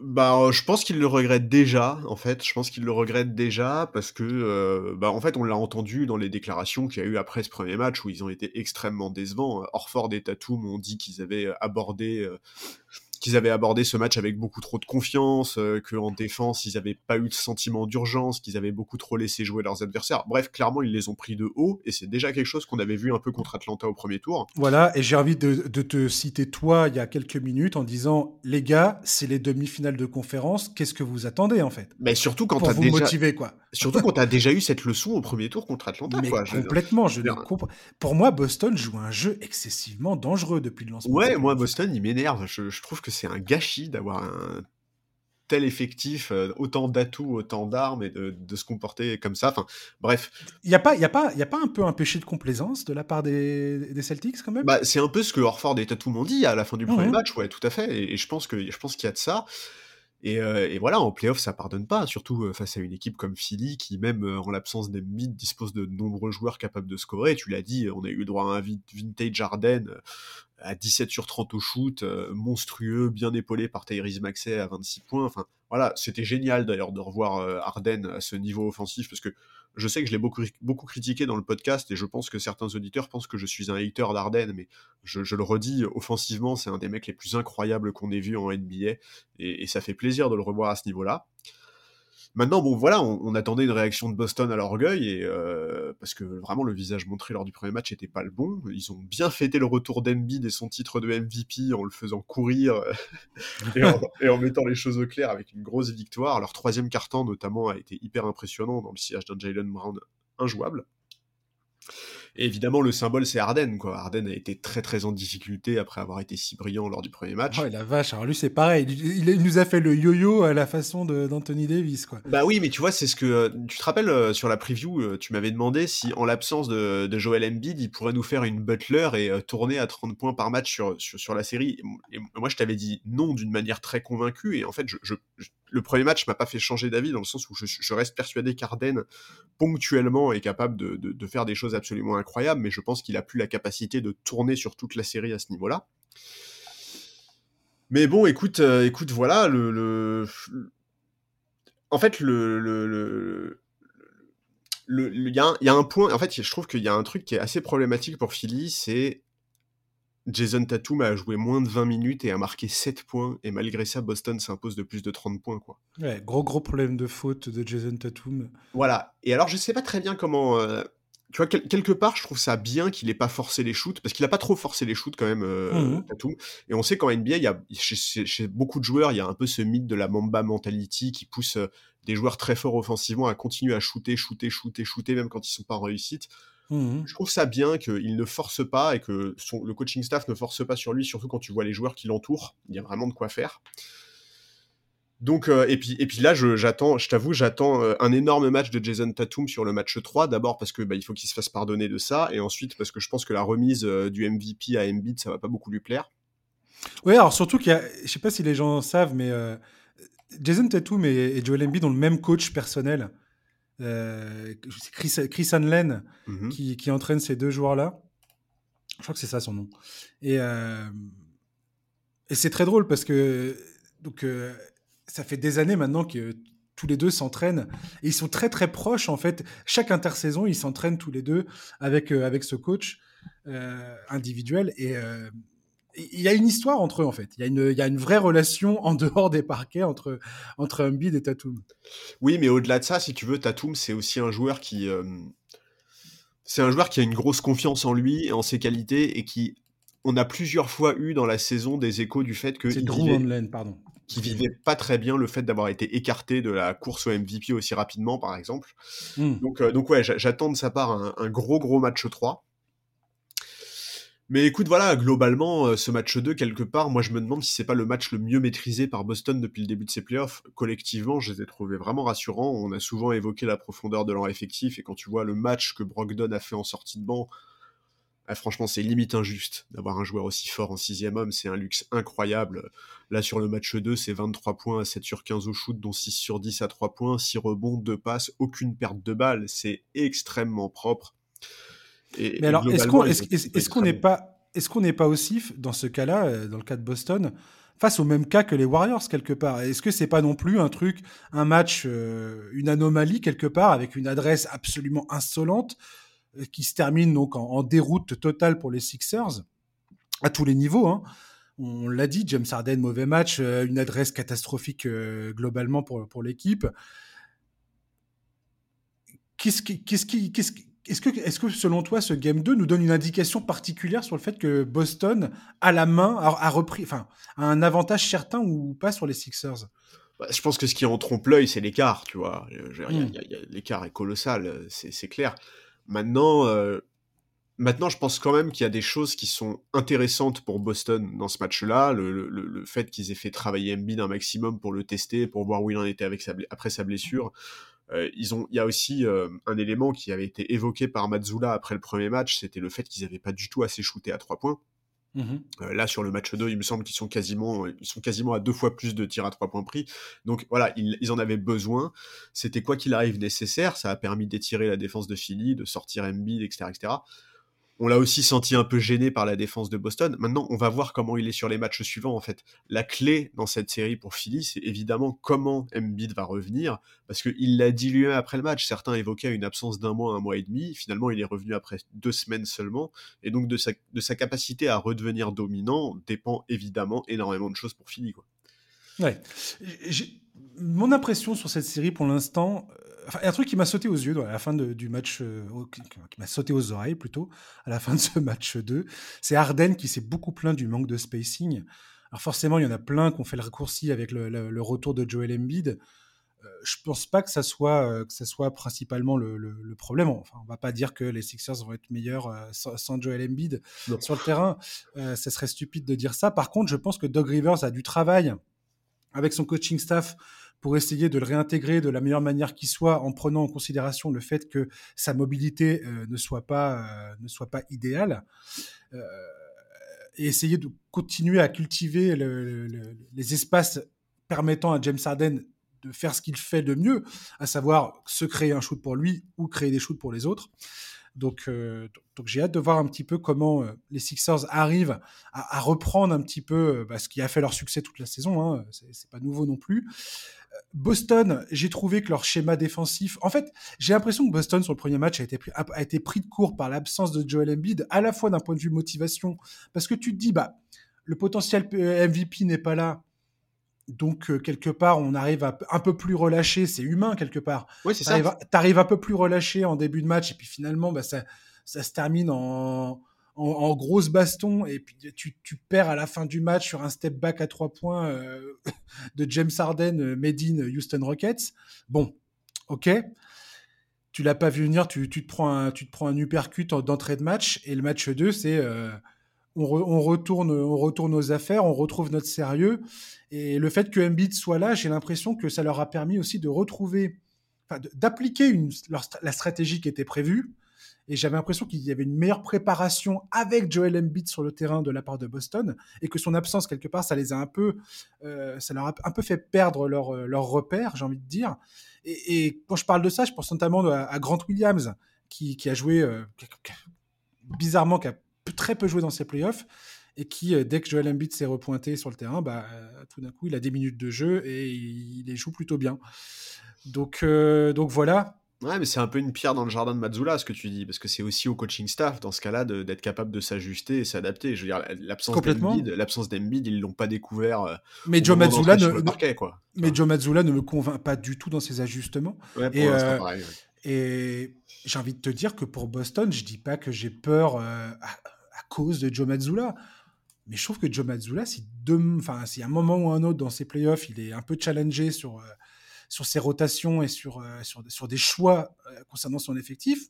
Bah, euh, je pense qu'il le regrette déjà, en fait. Je pense qu'il le regrette déjà parce que, euh, bah, en fait, on l'a entendu dans les déclarations qu'il y a eu après ce premier match où ils ont été extrêmement décevants. Orford et Tatum ont dit qu'ils avaient abordé euh, qu'ils avaient abordé ce match avec beaucoup trop de confiance, euh, qu'en défense, ils n'avaient pas eu de sentiment d'urgence, qu'ils avaient beaucoup trop laissé jouer leurs adversaires. Bref, clairement, ils les ont pris de haut, et c'est déjà quelque chose qu'on avait vu un peu contre Atlanta au premier tour. Voilà, et j'ai envie de, te citer toi il y a quelques minutes en disant, les gars, c'est les demi-finales de conférence, qu'est-ce que vous attendez en fait? Mais surtout quand tu déjà... motiver, quoi. Surtout quand tu as déjà eu cette leçon au premier tour contre Atlanta. Mais complètement, je, Pour moi, Boston joue un jeu excessivement dangereux depuis le lancement. Ouais, moi, Boston, il m'énerve. Je, je trouve que c'est un gâchis d'avoir un tel effectif, euh, autant d'atouts, autant d'armes et de, se comporter comme ça. Enfin, bref. Il n'y a, pas, y a, pas, y a pas un peu un péché de complaisance de la part des, des Celtics quand même? Bah, C'est un peu ce que Orford et Tatum m'ont dit à la fin du premier match, ouais, tout à fait. Et, je pense qu'il y a de ça. Euh, et, voilà, en playoff, ça pardonne pas, surtout euh, face à une équipe comme Philly, qui même en l'absence des mythes dispose de nombreux joueurs capables de scorer. Tu l'as dit, on a eu droit à un vintage Harden à 17 sur 30 au shoot, monstrueux, bien épaulé par Tyrese Maxey à 26 points. Voilà, c'était génial d'ailleurs de revoir Harden à ce niveau offensif parce que je sais que je l'ai beaucoup, beaucoup critiqué dans le podcast et je pense que certains auditeurs pensent que je suis un hater d'Arden, mais je, le redis, offensivement, c'est un des mecs les plus incroyables qu'on ait vu en NBA et, ça fait plaisir de le revoir à ce niveau-là. Maintenant, bon, voilà, on, attendait une réaction de Boston à l'orgueil, et euh, parce que vraiment le visage montré lors du premier match n'était pas le bon. Ils ont bien fêté le retour d'Embiid et son titre de MVP en le faisant courir et, en, mettant les choses au clair avec une grosse victoire. Leur troisième carton, notamment, a été hyper impressionnant dans le sillage d'un Jalen Brown injouable. Et évidemment, le symbole, c'est Arden. Quoi. Arden a été très très en difficulté après avoir été si brillant lors du premier match. Oh, la vache, alors lui, c'est pareil. Il, nous a fait le yo-yo à la façon d'Anthony Davis. Quoi. Bah oui, mais tu vois, c'est ce que. Tu te rappelles euh, sur la preview, euh, tu m'avais demandé si, en l'absence de, de, Joel Embiid, il pourrait nous faire une Butler et euh, tourner à 30 points par match sur, sur, la série. Et moi, je t'avais dit non d'une manière très convaincue. Et en fait, je le premier match m'a pas fait changer d'avis dans le sens où je, reste persuadé qu'Arden ponctuellement est capable de, faire des choses absolument incroyables, mais je pense qu'il a plus la capacité de tourner sur toute la série à ce niveau-là. Mais bon, écoute, euh, voilà, le, en fait, il y, a un point, en fait, je trouve qu'il y a un truc qui est assez problématique pour Philly, c'est Jason Tatum a joué moins de 20 minutes et a marqué 7 points, et malgré ça, Boston s'impose de plus de 30 points. Quoi. Ouais, gros gros problème de faute de Jason Tatum. Voilà, et alors je sais pas très bien comment... Euh, tu vois, quelque part, je trouve ça bien qu'il ait pas forcé les shoots, parce qu'il a pas trop forcé les shoots quand même, euh, mmh Tatum. Et on sait qu'en NBA, y a, chez, beaucoup de joueurs, il y a un peu ce mythe de la Mamba mentality qui pousse euh, des joueurs très forts offensivement à continuer à shooter, shooter, shooter, shooter, même quand ils sont pas en réussite. Mmh je trouve ça bien qu'il ne force pas et que son, le coaching staff ne force pas sur lui, surtout quand tu vois les joueurs qui l'entourent. Il y a vraiment de quoi faire. Donc, euh, et, puis, et puis là, j'attends, je, t'avoue, j'attends euh, un énorme match de Jason Tatum sur le match 3. D'abord parce que bah, il faut qu'il se fasse pardonner de ça, et ensuite parce que je pense que la remise euh, du MVP à Embiid, ça va pas beaucoup lui plaire. Oui, alors surtout qu'il y a, je sais pas si les gens savent, mais Jason Tatum et, et Joel Embiid ont le même coach personnel. Euh, Chris, Chris Hanlen mhm. qui, entraîne ces deux joueurs-là. Je crois que c'est ça son nom. Et, euh, et c'est très drôle parce que donc, euh, ça fait des années maintenant que tous les deux s'entraînent et ils sont très très proches en fait. Chaque intersaison, ils s'entraînent tous les deux avec, avec ce coach individuel et il y a une histoire entre eux en fait. Il y, a une, il y a une vraie relation en dehors des parquets entre, entre Embiid et Tatum. Oui, mais au-delà de ça, si tu veux, Tatum, c'est aussi un joueur qui. Euh, c'est un joueur qui a une grosse confiance en lui et en ses qualités et qui. On a plusieurs fois eu dans la saison des échos du fait que. C'est Drew pardon. Qui vivait pas très bien le fait d'avoir été écarté de la course au MVP aussi rapidement, par exemple. Hmm. Donc, euh, donc, ouais, j'attends de sa part un, un gros, gros match 3. Mais écoute, voilà, globalement, euh, ce match 2, quelque part, moi je me demande si c'est pas le match le mieux maîtrisé par Boston depuis le début de ses playoffs. Collectivement, je les ai trouvés vraiment rassurants. On a souvent évoqué la profondeur de leur effectif, et quand tu vois le match que Brogdon a fait en sortie de banc, ah, franchement, c'est limite injuste d'avoir un joueur aussi fort en sixième homme. C'est un luxe incroyable. Là, sur le match 2, c'est 23 points à 7 sur 15 au shoot, dont 6 sur 10 à 3 points, 6 rebonds, 2 passes, aucune perte de balle. C'est extrêmement propre. Mais alors, est-ce qu'on n'est pas, est-ce qu'on n'est pas aussi dans ce cas-là, euh, dans le cas de Boston, face au même cas que les Warriors quelque part? Est-ce que c'est pas non plus un truc, un match, euh, une anomalie quelque part avec une adresse absolument insolente euh, qui se termine donc en, déroute totale pour les Sixers? À tous les niveaux hein. On l'a dit, James Harden, mauvais match, une adresse catastrophique globalement pour, pour l'équipe. Qu'est-ce qui, qu'est-ce qui, qu'est-ce qui, est-ce que, est que, selon toi, ce Game 2 nous donne une indication particulière sur le fait que Boston a la main, a, repris, enfin, a un avantage certain ou pas sur les Sixers? Bah, Je pense que ce qui en trompe l'œil, c'est l'écart, tu vois. L'écart est colossal, c'est clair. Maintenant, euh, maintenant, je pense quand même qu'il y a des choses qui sont intéressantes pour Boston dans ce match-là. Le, le, fait qu'ils aient fait travailler Embiid un maximum pour le tester, pour voir où il en était avec après sa blessure. Euh, ils ont, il y a aussi euh, un élément qui avait été évoqué par Mazzula après le premier match, c'était le fait qu'ils n'avaient pas du tout assez shooté à trois points. Mmh euh, là, sur le match 2, il me semble qu'ils sont quasiment, ils sont quasiment à deux fois plus de tirs à trois points pris. Donc voilà, ils, en avaient besoin. C'était quoi qu'il arrive nécessaire. Ça a permis d'étirer la défense de Philly, de sortir Embiid, etc., etc. on l'a aussi senti un peu gêné par la défense de Boston. Maintenant, on va voir comment il est sur les matchs suivants, en fait. La clé dans cette série pour Philly, c'est évidemment comment Embiid va revenir, parce qu'il l'a dit lui-même après le match. Certains évoquaient une absence d'un mois, un mois et demi. Finalement, il est revenu après deux semaines seulement. Et donc, de sa, de sa capacité à redevenir dominant dépend évidemment énormément de choses pour Philly. Ouais. Mon impression sur cette série pour l'instant, un truc qui m'a sauté aux yeux à la fin du match, euh, qui m'a sauté aux oreilles plutôt, à la fin de ce match 2, c'est Arden qui s'est beaucoup plaint du manque de spacing. Alors forcément, il y en a plein qui ont fait le raccourci avec le, retour de Joel Embiid. Euh, je pense pas que ça soit, euh, que ça soit principalement le, problème. Enfin, on va pas dire que les Sixers vont être meilleurs sans, Joel Embiid sur le terrain. ça serait stupide de dire ça. Par contre, je pense que Doug Rivers a du travail avec son coaching staff pour essayer de le réintégrer de la meilleure manière qui soit, en prenant en considération le fait que sa mobilité euh, ne soit pas euh, ne soit pas idéale, euh, et essayer de continuer à cultiver les espaces permettant à James Harden de faire ce qu'il fait de mieux, à savoir se créer un shoot pour lui ou créer des shoots pour les autres. Donc, donc j'ai hâte de voir un petit peu comment les Sixers arrivent à, reprendre un petit peu bah, ce qui a fait leur succès toute la saison. Hein, c'est pas nouveau non plus. Boston, j'ai trouvé que leur schéma défensif. En fait, j'ai l'impression que Boston, sur le premier match, a été pris, a, été pris de court par l'absence de Joel Embiid, à la fois d'un point de vue motivation, parce que tu te dis, bah, le potentiel MVP n'est pas là. Donc, euh, quelque part, on arrive à un peu plus relâché. C'est humain, quelque part. Oui, c'est ça. Tu arrives un peu plus relâché en début de match, et puis finalement, bah, ça, ça se termine en, en, grosse baston et puis tu, tu, perds à la fin du match sur un step back à trois points euh, de James Harden, euh, made in Houston Rockets. Bon, ok. Tu l'as pas vu venir, tu, tu, te prends un, tu te prends un uppercut d'entrée de match et le match 2, c'est euh, on, retourne, on retourne aux affaires, on retrouve notre sérieux. Et le fait que Embiid soit là, j'ai l'impression que ça leur a permis aussi de retrouver, d'appliquer la stratégie qui était prévue et j'avais l'impression qu'il y avait une meilleure préparation avec Joel Embiid sur le terrain de la part de Boston et que son absence quelque part ça les a un peu euh, ça leur a un peu fait perdre leur euh, leur repère j'ai envie de dire et, quand je parle de ça je pense notamment à, Grant Williams qui, qui a joué euh, bizarrement qui a très peu joué dans ses playoffs et qui dès que Joel Embiid s'est repointé sur le terrain bah tout d'un coup il a des minutes de jeu et il, les joue plutôt bien donc donc voilà Ouais, mais c'est un peu une pierre dans le jardin de Mazzula, ce que tu dis, parce que c'est aussi au coaching staff, dans ce cas-là, d'être capable de s'ajuster et s'adapter. Je veux dire, l'absence d'Embiid, l'absence d'Embiid, ils l'ont pas découvert. Euh, mais Joe Mazzulla ne, quoi. Mais Joe ne me convainc pas du tout dans ses ajustements. Ouais, et, euh, pareil, et j'ai envie de te dire que pour Boston, je dis pas que j'ai peur euh, à, cause de Joe Mazzulla. Mais je trouve que Joe Mazzulla, si, enfin, si un moment ou un autre dans ses playoffs, il est un peu challengé sur sur ses rotations et sur, euh, sur, sur, des choix euh, concernant son effectif,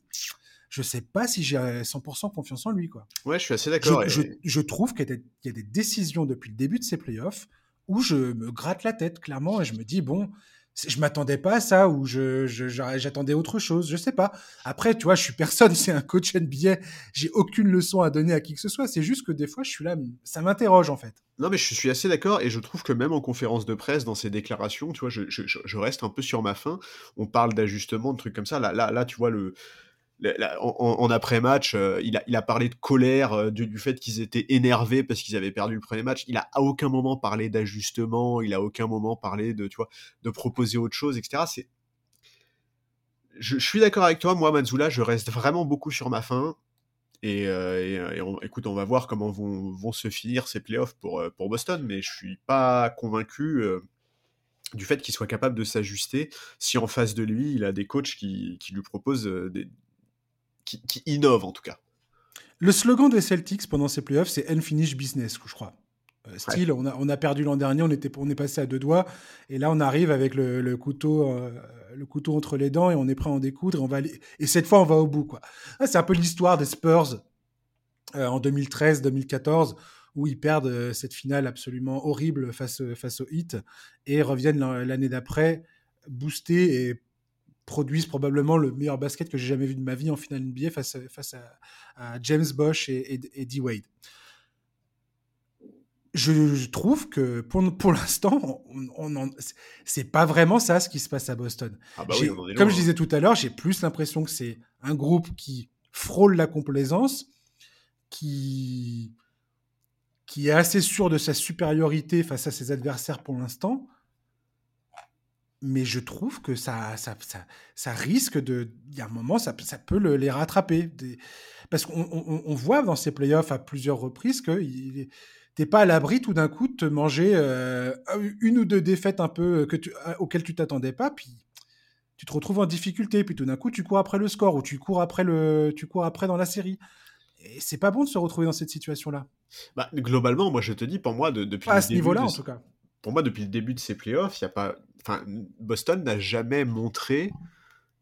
je sais pas si j'ai 100% confiance en lui. Quoi. Ouais, je suis assez d'accord. Je, je, trouve qu'il y, a des décisions depuis le début de ces playoffs où je me gratte la tête, clairement, et je me dis, bon, je m'attendais pas à ça ou je, j'attendais autre chose, je sais pas. Après, tu vois, je suis personne, c'est un coach NBA, j'ai aucune leçon à donner à qui que ce soit. C'est juste que des fois, je suis là, ça m'interroge en fait. Non, mais je suis assez d'accord et je trouve que même en conférence de presse, dans ses déclarations, tu vois, je, je reste un peu sur ma faim. On parle d'ajustement, de trucs comme ça. Là, là, là, tu vois le en, après-match, euh, il, a, parlé de colère, euh, du, fait qu'ils étaient énervés parce qu'ils avaient perdu le premier match. Il a à aucun moment parlé d'ajustement, il a à aucun moment parlé de, tu vois, de proposer autre chose, etc. C'est... Je, suis d'accord avec toi, moi, Mazzula, je reste vraiment beaucoup sur ma faim. Et, euh, écoute, on va voir comment vont, se finir ces playoffs pour, Boston, mais je suis pas convaincu du fait qu'il soit capable de s'ajuster si en face de lui, il a des coachs qui lui proposent des, qui, innove en tout cas. Le slogan des Celtics pendant ces playoffs, c'est Unfinished Business, je crois. Euh, style, on, a, on, a, perdu l'an dernier, on, était, on est passé à deux doigts, et là on arrive avec le, couteau, euh, le couteau entre les dents et on est prêt à en découdre, et, on va et cette fois on va au bout. quoi. Ah, c'est un peu l'histoire des Spurs euh, en 2013-2014, où ils perdent cette finale absolument horrible face, face au Heat, et reviennent l'année d'après boostés et produisent probablement le meilleur basket que j'ai jamais vu de ma vie en finale NBA face, face à, James Bosch et, et, D. Wade. Je, trouve que pour, pour l'instant, on, c'est pas vraiment ça ce qui se passe à Boston. Ah bah comme je disais tout à l'heure, j'ai plus l'impression que c'est un groupe qui frôle la complaisance qui, qui est assez sûr de sa supériorité face à ses adversaires pour l'instant. Mais je trouve que ça, ça, ça, risque de. Il y a un moment, ça, ça peut les rattraper. parce qu'on voit dans ces playoffs à plusieurs reprises que t'es pas à l'abri tout d'un coup de te manger euh, une ou deux défaites un peu que tu, auxquelles tu t'attendais pas, puis tu te retrouves en difficulté, puis tout d'un coup tu cours après le score ou tu cours après le, tu cours après dans la série. Et c'est pas bon de se retrouver dans cette situation-là. Bah, globalement, moi je te dis, pour moi, depuis à ce niveau-là en tout cas. Pour moi, depuis le début de ces playoffs, il y a pas, enfin, Boston n'a jamais montré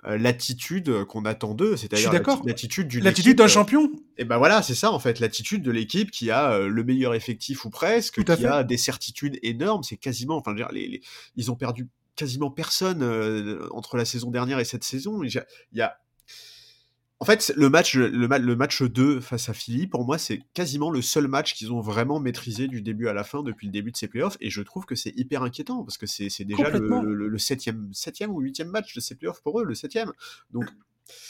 euh, l'attitude qu'on attend d'eux, c'est-à-dire l'attitude d'un euh, champion. Et ben voilà, c'est ça en fait, l'attitude de l'équipe qui a euh, le meilleur effectif ou presque, qui a des certitudes énormes. C'est quasiment, enfin, les, ils ont perdu quasiment personne entre la saison dernière et cette saison. Il y a, en fait, le match, le, match 2 face à Philly, pour moi, c'est quasiment le seul match qu'ils ont vraiment maîtrisé du début à la fin depuis le début de ces playoffs. Et je trouve que c'est hyper inquiétant parce que c'est déjà le, septième, septième ou huitième match de ces playoffs pour eux, le septième. Donc,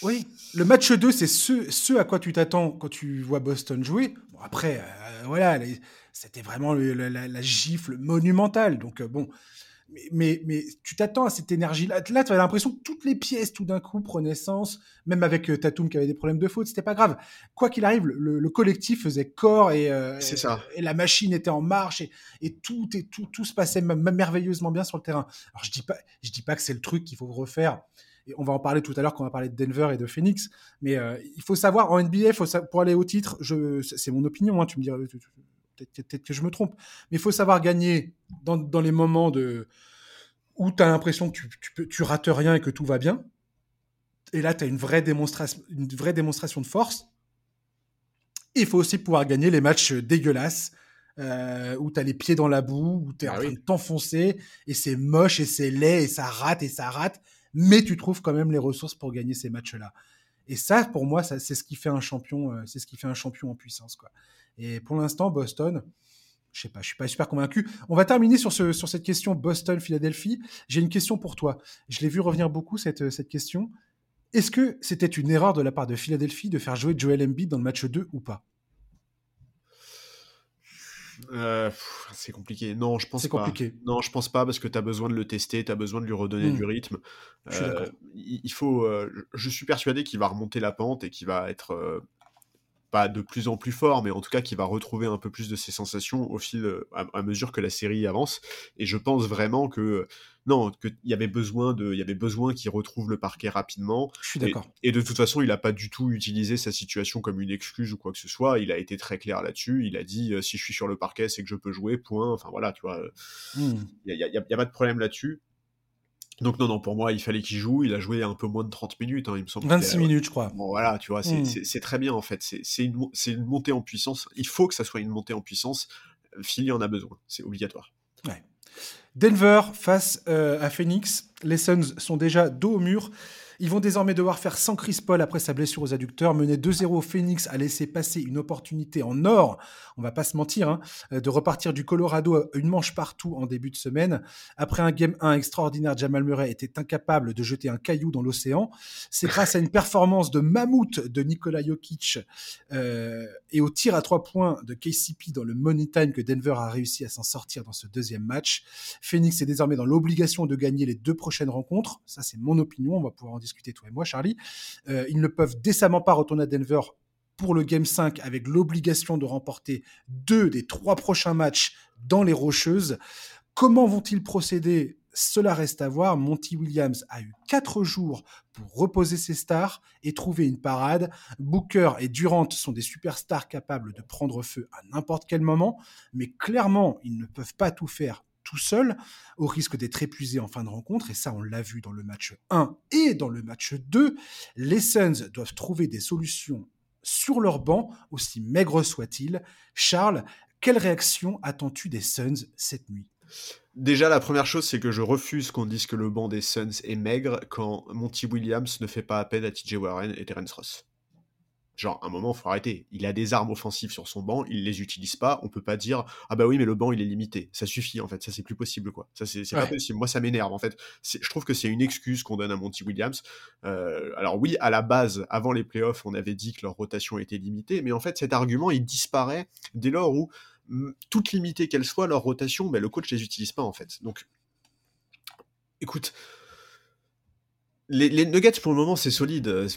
oui, le match 2, c'est ce, ce à quoi tu t'attends quand tu vois Boston jouer. Bon, après, euh, voilà, c'était vraiment la, gifle monumentale. Donc, euh, bon, mais, mais, tu t'attends à cette énergie-là. Là, tu as l'impression que toutes les pièces, tout d'un coup, prenaient sens. Même avec euh, Tatum qui avait des problèmes de faute, c'était pas grave. Quoi qu'il arrive, le, collectif faisait corps et, euh, ça. et, la machine était en marche et, et tout, et tout, tout se passait merveilleusement bien sur le terrain. Alors, je dis pas, je dis pas que c'est le truc qu'il faut refaire. Et on va en parler tout à l'heure quand on va parler de Denver et de Phoenix. Mais euh, il faut savoir, en NBA, faut, pour aller au titre, c'est mon opinion, hein, tu me diras, peut-être que je me trompe, mais il faut savoir gagner dans, dans les moments de, où tu as l'impression que tu, tu, tu, rates rien et que tout va bien. Et là, tu as une vraie, démonstration, une vraie démonstration de force. il faut aussi pouvoir gagner les matchs dégueulasses, euh, où tu as les pieds dans la boue, où tu es en ah train de t'enfoncer, et c'est moche, et c'est laid, et ça rate, et ça rate, mais tu trouves quand même les ressources pour gagner ces matchs-là. Et ça, pour moi, c'est ce qui fait un champion, euh, c'est ce qui fait un champion en puissance. Quoi. Et pour l'instant, Boston, je sais pas, je suis pas super convaincu. On va terminer sur, ce, sur cette question Boston-Philadelphie. J'ai une question pour toi. Je l'ai vu revenir beaucoup, cette, cette question. Est-ce que c'était une erreur de la part de Philadelphie de faire jouer Joel Embiid dans le match 2 ou pas? Euh, c'est compliqué. Non, je pense pas. compliqué. Non, je pense pas parce que tu as besoin de le tester, tu as besoin de lui redonner hmm. du rythme. Euh, il faut. Euh, je suis persuadé qu'il va remonter la pente et qu'il va être pas de plus en plus fort, mais en tout cas qui va retrouver un peu plus de ses sensations au fil, à, mesure que la série avance. Et je pense vraiment que non, qu'il y avait besoin de, il y avait besoin qu'il retrouve le parquet rapidement. Je suis d'accord. Et, de toute façon, il n'a pas du tout utilisé sa situation comme une excuse ou quoi que ce soit. Il a été très clair là-dessus. Il a dit si je suis sur le parquet, c'est que je peux jouer. Point. Enfin voilà, tu vois. Hmm. Il n'y a, a, pas de problème là-dessus. Donc non, non, pour moi, il fallait qu'il joue. Il a joué un peu moins de 30 minutes, hein, il me semble. 26 minutes, je crois. Bon, voilà, tu vois, c'est très bien, en fait. C'est une, une, montée en puissance. Il faut que ça soit une montée en puissance. Philly en a besoin. C'est obligatoire. Ouais. Denver face euh, à Phoenix. Les Suns sont déjà dos au mur. Ils vont désormais devoir faire sans Chris Paul après sa blessure aux adducteurs. Mener 2-0 Phoenix a laissé passer une opportunité en or, on va pas se mentir, hein, de repartir du Colorado une manche partout en début de semaine. Après un game 1 extraordinaire, Jamal Murray était incapable de jeter un caillou dans l'océan. C'est grâce à une performance de mammouth de Nikola Jokic euh, et au tir à trois points de KCP dans le money time que Denver a réussi à s'en sortir dans ce deuxième match. Phoenix est désormais dans l'obligation de gagner les deux prochaines rencontres. Ça, c'est mon opinion. On va pouvoir en discuter et moi, Charlie. Euh, ils ne peuvent décemment pas retourner à Denver pour le Game 5 avec l'obligation de remporter deux des trois prochains matchs dans les Rocheuses. Comment vont-ils procéder? Cela reste à voir. Monty Williams a eu quatre jours pour reposer ses stars et trouver une parade. Booker et Durant sont des superstars capables de prendre feu à n'importe quel moment, mais clairement, ils ne peuvent pas tout faire tout seul, au risque d'être épuisé en fin de rencontre, et ça on l'a vu dans le match 1 et dans le match 2, les Suns doivent trouver des solutions sur leur banc, aussi maigres soient-ils. Charles, quelle réaction attends-tu des Suns cette nuit? Déjà, la première chose, c'est que je refuse qu'on dise que le banc des Suns est maigre quand Monty Williams ne fait pas appel à TJ Warren et Terence Ross. Genre, à un moment, il faut arrêter. Il a des armes offensives sur son banc, il les utilise pas. On peut pas dire ah bah oui, mais le banc il est limité. Ça suffit en fait. Ça c'est plus possible quoi. Ça c'est pas possible. Moi ça m'énerve en fait. Je trouve que c'est une excuse qu'on donne à Monty Williams. Euh, alors oui, à la base, avant les playoffs, on avait dit que leur rotation était limitée, mais en fait cet argument il disparaît dès lors où toute limitée qu'elle soit, leur rotation, mais le coach les utilise pas en fait. Donc, écoute, les, Nuggets, pour le moment, c'est solide.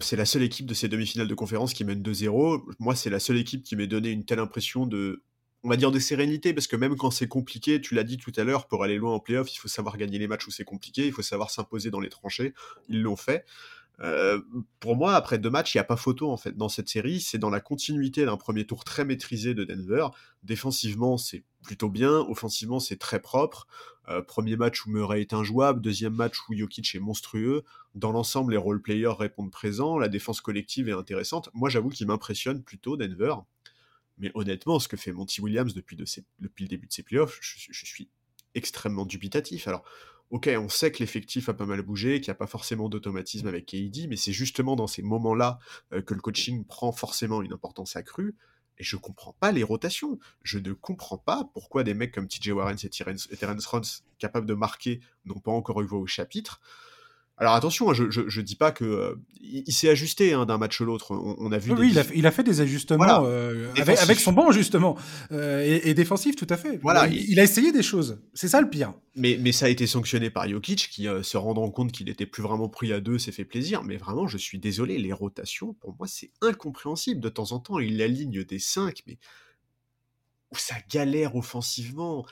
C'est la seule équipe de ces demi-finales de conférence qui mène 2-0. Moi, c'est la seule équipe qui m'ait donné une telle impression de, on va dire, de sérénité, parce que même quand c'est compliqué, tu l'as dit tout à l'heure, pour aller loin en playoff, il faut savoir gagner les matchs où c'est compliqué, il faut savoir s'imposer dans les tranchées. Ils l'ont fait. Euh, pour moi, après deux matchs, il n'y a pas photo en fait dans cette série. C'est dans la continuité d'un premier tour très maîtrisé de Denver. Défensivement, c'est plutôt bien. Offensivement, c'est très propre. Euh, premier match où Murray est injouable. Deuxième match où Jokic est monstrueux. Dans l'ensemble, les role-players répondent présents. La défense collective est intéressante. Moi, j'avoue qu'il m'impressionne plutôt Denver. Mais honnêtement, ce que fait Monty Williams depuis, le début de ses playoffs, je, je suis extrêmement dubitatif. Alors, ok, on sait que l'effectif a pas mal bougé, qu'il n'y a pas forcément d'automatisme avec KD, mais c'est justement dans ces moments-là euh, que le coaching prend forcément une importance accrue. Et je comprends pas les rotations. Je ne comprends pas pourquoi des mecs comme TJ Warren et Terence Ross, capables de marquer, n'ont pas encore eu voix au chapitre. Alors attention, hein, je, je, dis pas que euh, il, s'est ajusté hein, d'un match à l'autre. On, a vu. Oui, il, a, fait des ajustements euh, avec, son banc justement euh, et, défensif tout à fait. Voilà, il, a essayé des choses. C'est ça le pire. Mais, mais ça a été sanctionné par Jokic qui, se rendant compte qu'il était plus vraiment pris à deux, s'est fait plaisir. Mais vraiment, je suis désolé, les rotations pour moi c'est incompréhensible. De temps en temps, il aligne des 5 mais où ça galère offensivement.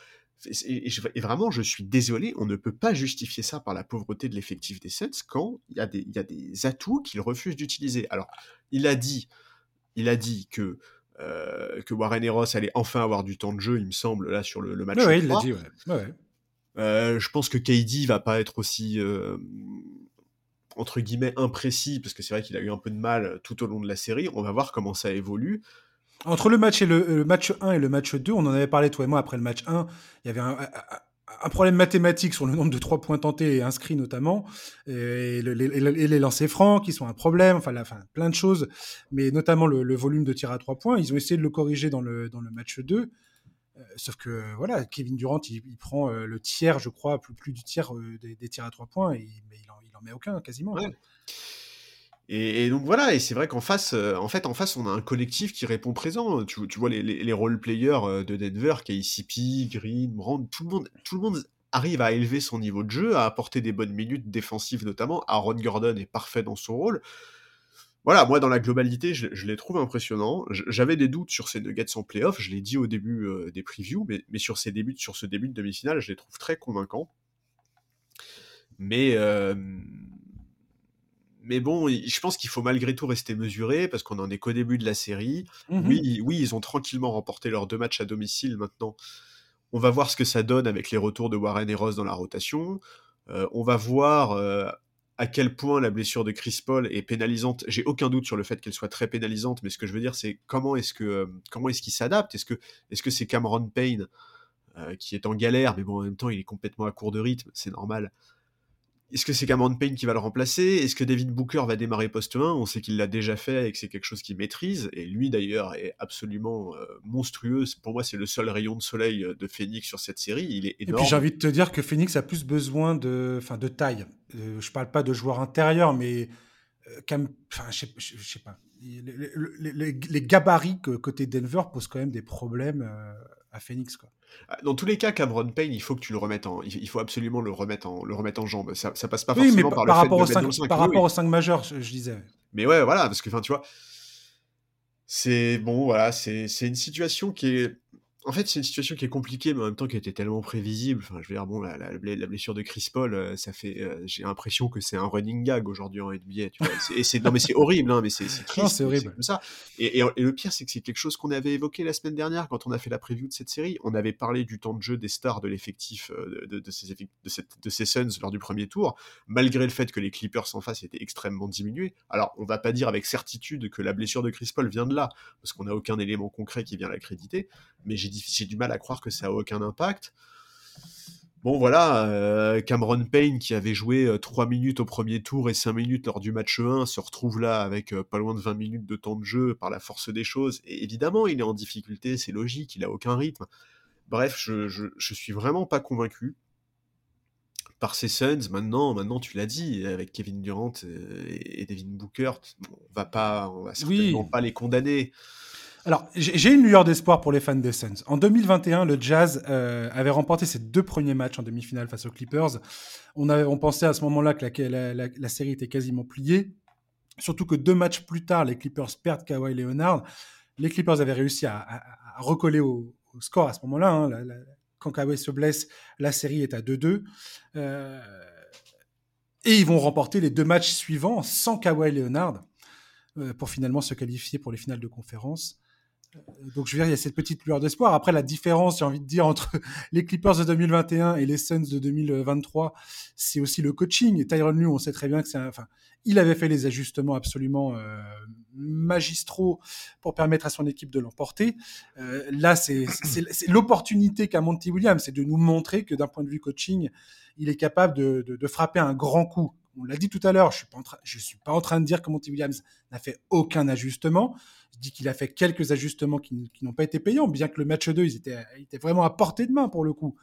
Et, vraiment, je suis désolé, on ne peut pas justifier ça par la pauvreté de l'effectif des Suns quand il y, a des, des atouts qu'il refuse d'utiliser. Alors, il a dit, il a dit que, euh, que Warren et Ross allaient enfin avoir du temps de jeu, il me semble, là, sur le, match. Ouais, il l'a dit, ouais. Euh, je pense que KD va pas être aussi euh, entre guillemets imprécis parce que c'est vrai qu'il a eu un peu de mal tout au long de la série. On va voir comment ça évolue. Entre le match, et le, match 1 et le match 2, on en avait parlé, toi et moi, après le match 1, il y avait un, problème mathématique sur le nombre de 3 points tentés et inscrits notamment, et, les lancers francs qui sont un problème, enfin, plein de choses, mais notamment le, volume de tir à 3 points. Ils ont essayé de le corriger dans le, dans le match 2. Euh, sauf que voilà, Kevin Durant, il, prend euh, le tiers, je crois, plus, plus du tiers euh, des, tirs à 3 points, mais il en, met aucun quasiment. Et, donc voilà, et c'est vrai qu'en face, euh, en fait, en face, on a un collectif qui répond présent. Tu, vois les, les, role-players euh, de Denver, KCP, Green, Brand, tout le monde, tout le monde arrive à élever son niveau de jeu, à apporter des bonnes minutes défensives notamment. Aaron Gordon est parfait dans son rôle. Voilà, moi dans la globalité, je, les trouve impressionnants. J'avais des doutes sur ces Nuggets en playoff, je l'ai dit au début euh, des previews, mais, sur, ces débuts, sur ce début de demi-finale, je les trouve très convaincants. Mais mais bon, je pense qu'il faut malgré tout rester mesuré parce qu'on en est qu'au début de la série. Mmh oui, oui, ils ont tranquillement remporté leurs deux matchs à domicile maintenant. On va voir ce que ça donne avec les retours de Warren et Ross dans la rotation. Euh, on va voir euh, à quel point la blessure de Chris Paul est pénalisante. J'ai aucun doute sur le fait qu'elle soit très pénalisante, mais ce que je veux dire, c'est comment est-ce que euh, comment est-ce qu'il s'adapte? Est-ce que est-ce que c'est Cameron Payne qui est en galère, mais bon en même temps il est complètement à court de rythme, c'est normal. Est-ce que c'est Cameron Payne qui va le remplacer? Est-ce que David Booker va démarrer poste 1 On sait qu'il l'a déjà fait et que c'est quelque chose qu'il maîtrise. Et lui, d'ailleurs, est absolument euh, monstrueux. Pour moi, c'est le seul rayon de soleil euh, de Phoenix sur cette série. Il est énorme. Et puis, j'ai envie de te dire que Phoenix a plus besoin de, enfin, de taille. Euh, je parle pas de joueurs intérieurs, mais enfin, je sais pas. Les, gabarits côté Denver posent quand même des problèmes à Phoenix. Quoi. Ah, dans tous les cas, Cameron Payne, il faut que tu le remettes en, il faut absolument le remettre en, le remettre en jambe. Ça, ça passe pas forcément par, le rapport fait de 5, Par rapport aux 5 majeurs, je, disais. Mais ouais, voilà, parce que, enfin, tu vois, c'est bon, voilà, c'est une situation qui est en fait, c'est une situation qui est compliquée, mais en même temps qui était tellement prévisible. Enfin, je veux dire, bon, la, la, la blessure de Chris Paul, euh, ça fait, euh, j'ai l'impression que c'est un running gag aujourd'hui en NBA. Tu vois. Et c'est, non, mais c'est horrible, hein, mais c'est, triste. c'est horrible. comme ça. Et, et, le pire, c'est que c'est quelque chose qu'on avait évoqué la semaine dernière quand on a fait la preview de cette série. On avait parlé du temps de jeu des stars de l'effectif euh, de, de, ces, de, cette, de ces Suns lors du premier tour, malgré le fait que les Clippers en face étaient extrêmement diminués. Alors, on va pas dire avec certitude que la blessure de Chris Paul vient de là, parce qu'on n'a aucun élément concret qui vient l'accréditer mais j'ai du mal à croire que ça a aucun impact. Bon, voilà, euh, Cameron Payne, qui avait joué 3 minutes au premier tour et 5 minutes lors du match 1, se retrouve là avec pas loin de 20 minutes de temps de jeu par la force des choses. Et évidemment, il est en difficulté, c'est logique, il a aucun rythme. Bref, je, je, je suis vraiment pas convaincu par ces Suns. Maintenant, maintenant tu l'as dit, avec Kevin Durant et, Devin Booker, on va pas, on va certainement pas les condamner. Alors, j'ai une lueur d'espoir pour les fans des Suns. En 2021, le Jazz euh, avait remporté ses deux premiers matchs en demi-finale face aux Clippers. On, pensait à ce moment-là que la, la, série était quasiment pliée. Surtout que deux matchs plus tard, les Clippers perdent Kawhi Leonard. Les Clippers avaient réussi à, recoller au, score à ce moment-là. Hein. quand Kawhi se blesse, la série est à 2-2. Euh, et ils vont remporter les deux matchs suivants sans Kawhi Leonard euh, pour finalement se qualifier pour les finales de conférence. Donc, je veux dire, il y a cette petite lueur d'espoir. Après, la différence, j'ai envie de dire, entre les Clippers de 2021 et les Suns de 2023, c'est aussi le coaching. Tyron Lue, on sait très bien que c'est enfin, il avait fait les ajustements absolument euh, magistraux pour permettre à son équipe de l'emporter. Euh, là, c'est l'opportunité qu'a Monty Williams, c'est de nous montrer que d'un point de vue coaching, il est capable de, de, de frapper un grand coup. On l'a dit tout à l'heure, je suis suis pas en train de dire que Monty Williams n'a fait aucun ajustement. Je dis qu'il a fait quelques ajustements qui, n'ont pas été payants, bien que le match 2, ils étaient, vraiment à portée de main pour le coup.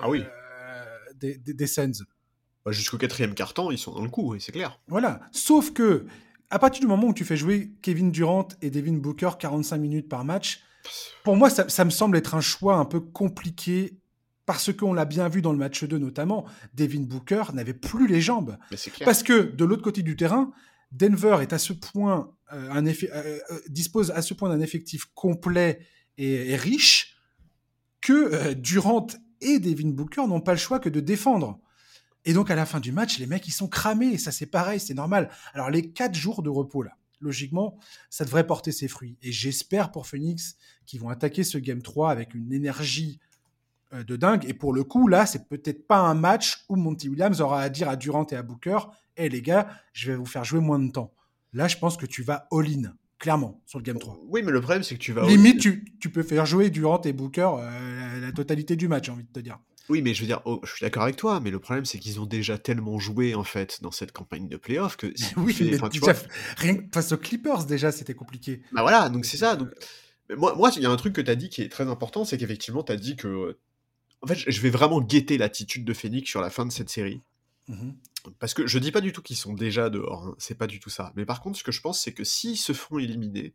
Ah oui. Euh, des, des, Suns. Bah, jusqu'au quatrième quart-temps, ils sont dans le coup, c'est clair. Voilà. Sauf que, à partir du moment où tu fais jouer Kevin Durant et Devin Booker 45 minutes par match, pour moi, ça, me semble être un choix un peu compliqué parce qu'on l'a bien vu dans le match 2 notamment, Devin Booker n'avait plus les jambes. Parce que de l'autre côté du terrain, Denver est à ce point euh, un effet, euh, euh, dispose à ce point d'un effectif complet et, riche que Durant et Devin Booker n'ont pas le choix que de défendre. Et donc à la fin du match, les mecs ils sont cramés. ça c'est pareil, c'est normal. Alors les quatre jours de repos là, logiquement, ça devrait porter ses fruits. Et j'espère pour Phoenix qu'ils vont attaquer ce game 3 avec une énergie de dingue. Et pour le coup, là, c'est peut-être pas un match où Monty Williams aura à dire à Durant et à Booker Hé les gars, je vais vous faire jouer moins de temps. Là, je pense que tu vas all-in, clairement, sur le Game 3. Oui, mais le problème, c'est que tu vas. Limite, tu, tu, peux faire jouer Durant et Booker euh, la, totalité du match, j'ai envie de te dire. Oui, mais je veux dire, oh, je suis d'accord avec toi, mais le problème, c'est qu'ils ont déjà tellement joué, en fait, dans cette campagne de playoff que. oui, mais rien face aux Clippers, déjà, c'était compliqué. Bah voilà, donc c'est ça. Donc... Moi, moi, il y a un truc que tu as dit qui est très important, c'est qu'effectivement, tu as dit que. En fait, je vais vraiment guetter l'attitude de Phoenix sur la fin de cette série. Mmh parce que je dis pas du tout qu'ils sont déjà dehors, hein, c'est pas du tout ça. Mais par contre, ce que je pense, c'est que s'ils se font éliminer,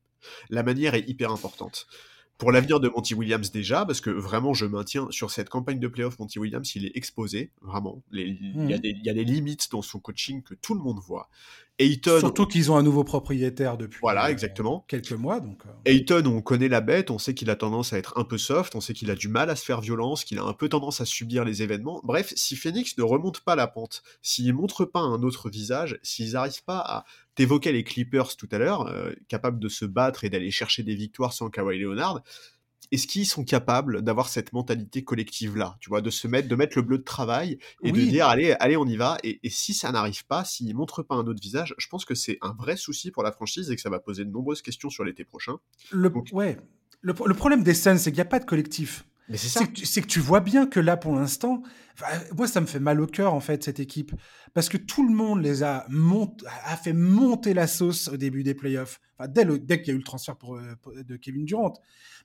la manière est hyper importante pour l'avenir de Monty Williams déjà, parce que vraiment je maintiens sur cette campagne de playoff, Monty Williams il est exposé, vraiment. il, mmh. des, il, y a des, limites dans son coaching que tout le monde voit. Ayton, Surtout qu'ils ont un nouveau propriétaire depuis voilà, euh, exactement. quelques mois. Donc, euh. Ayton, on connaît la bête, on sait qu'il a tendance à être un peu soft, on sait qu'il a du mal à se faire violence, qu'il a un peu tendance à subir les événements. Bref, si Phoenix ne remonte pas la pente, s'ils montrent pas un autre visage, s'ils n'arrivent pas à t'évoquer les Clippers tout à l'heure, euh, capables de se battre et d'aller chercher des victoires sans Kawhi Leonard, est-ce qu'ils sont capables d'avoir cette mentalité collective là, tu vois, de se mettre, de mettre le bleu de travail et de dire allez, allez, on y va. Et, si ça n'arrive pas, s'ils montrent pas un autre visage, je pense que c'est un vrai souci pour la franchise et que ça va poser de nombreuses questions sur l'été prochain. Le, ouais. Le, problème des Suns, c'est qu'il n'y a pas de collectif. Mais c'est que, tu vois bien que là, pour l'instant, moi, ça me fait mal au cœur, en fait, cette équipe. Parce que tout le monde les a, a fait monter la sauce au début des playoffs. Enfin, dès, dès qu'il y a eu le transfert pour, de Kevin Durant.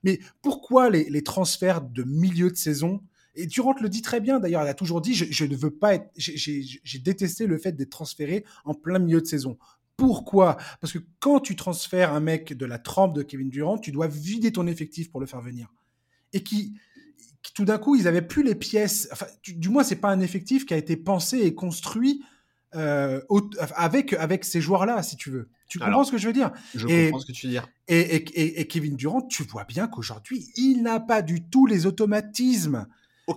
Mais pourquoi les, transferts de milieu de saison? Et Durant le dit très bien, d'ailleurs, elle a toujours dit, je, ne veux pas être, j'ai détesté le fait d'être transféré en plein milieu de saison. Pourquoi? Parce que quand tu transfères un mec de la trempe de Kevin Durant, tu dois vider ton effectif pour le faire venir. Et qui, tout d'un coup, ils avaient plus les pièces. Enfin, du, moins, c'est pas un effectif qui a été pensé et construit euh, avec avec ces joueurs-là, si tu veux. Tu comprends ce que je veux dire? Je comprends ce que tu veux dire. Et, et, et, Kevin Durant, tu vois bien qu'aujourd'hui, il n'a pas du tout les automatismes.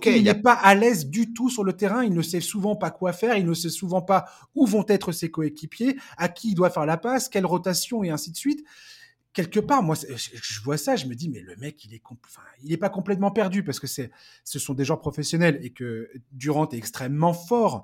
il n'est pas à l'aise du tout sur le terrain. Il ne sait souvent pas quoi faire. Il ne sait souvent pas où vont être ses coéquipiers, à qui il doit faire la passe, quelle rotation et ainsi de suite quelque part, moi, je vois ça, je me dis, mais le mec, il est, enfin, il est pas complètement perdu parce que c'est, ce sont des gens professionnels et que Durant est extrêmement fort.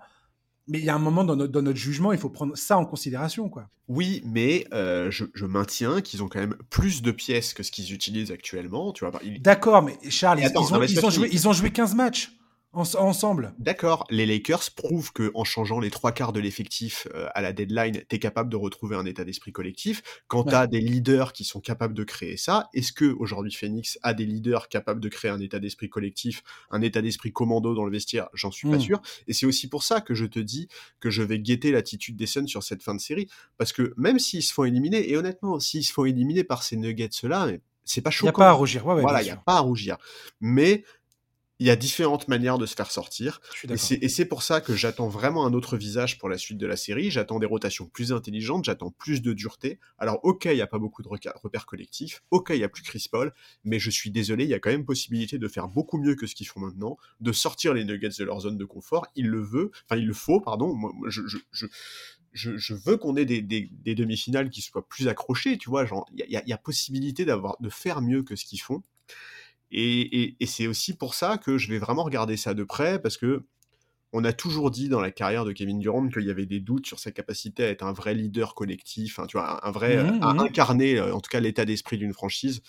Mais il y a un moment dans notre, dans notre jugement, il faut prendre ça en considération, quoi. Oui, mais euh, je, maintiens qu'ils ont quand même plus de pièces que ce qu'ils utilisent actuellement, tu vois. D'accord, mais Charles, ils, ont, joué, ils ont joué 15 matchs. Ensemble. D'accord, les Lakers prouvent que en changeant les trois quarts de l'effectif euh, à la deadline, tu es capable de retrouver un état d'esprit collectif. Quand tu as des leaders qui sont capables de créer ça, est-ce que aujourd'hui Phoenix a des leaders capables de créer un état d'esprit collectif, un état d'esprit commando dans le vestiaire? J'en suis pas hmm. sûr. Et c'est aussi pour ça que je te dis que je vais guetter l'attitude des Suns sur cette fin de série, parce que même s'ils se font éliminer, et honnêtement, s'ils se font éliminer par ces Nuggets-là, c'est pas choquant. Il n'y a pas à rougir. Ouais, voilà, il n'y a pas à rougir. Mais il y a différentes manières de se faire sortir. Et c'est pour ça que j'attends vraiment un autre visage pour la suite de la série. J'attends des rotations plus intelligentes, j'attends plus de dureté. Alors, ok, il n'y a pas beaucoup de repères collectifs, ok, il n'y a plus Chris Paul, mais je suis désolé, il y a quand même possibilité de faire beaucoup mieux que ce qu'ils font maintenant, de sortir les Nuggets de leur zone de confort. Il le veut, enfin, il le faut, pardon. Moi, je, je, je, je, veux qu'on ait des, des, des demi-finales qui soient plus accrochées, tu vois. Genre, il y a, y a, possibilité d'avoir de faire mieux que ce qu'ils font. Et, c'est aussi pour ça que je vais vraiment regarder ça de près, parce que on a toujours dit dans la carrière de Kevin Durant qu'il y avait des doutes sur sa capacité à être un vrai leader collectif, hein, tu vois, un vrai, mmh, à mmh. incarner euh, en tout cas l'état d'esprit d'une franchise.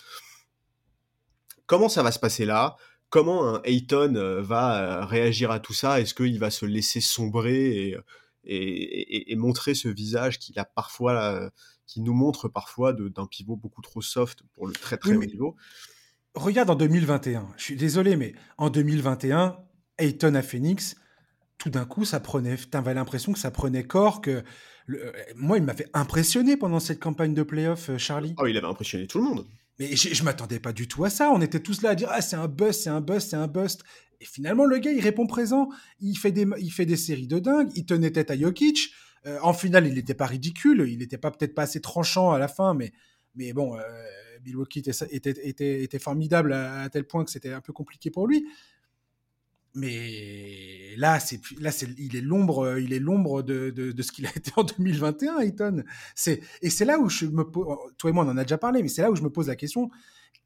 Comment ça va se passer là? Comment un Ayton euh, va euh, réagir à tout ça? Est-ce qu'il va se laisser sombrer et, et, montrer ce visage qu'il a parfois, qui nous montre parfois d'un pivot beaucoup trop soft pour le très très haut niveau? Regarde en 2021, je suis désolé, mais en 2021, Ayton à Phoenix, tout d'un coup, ça prenait, t'avais l'impression que ça prenait corps, que euh, moi, il m'avait impressionné pendant cette campagne de playoff, euh, Charlie. Oh, il avait impressionné tout le monde. Mais je, je m'attendais pas du tout à ça. On était tous là à dire ah c'est un bust, c'est un bust, c'est un bust. Et finalement, le gars, il répond présent. Il fait des, il fait des séries de dingue. Il tenait tête à Jokic. Euh, en finale, il n'était pas ridicule. Il n'était pas peut-être pas assez tranchant à la fin, mais, mais bon, Milwaukee était, était, formidable à, tel point que c'était un peu compliqué pour lui. Mais là, c'est là, il est l'ombre, il est l'ombre de, ce qu'il a été en 2021, Ayton. C'est et c'est là où je me toi et moi on en a déjà parlé, mais c'est là où je me pose la question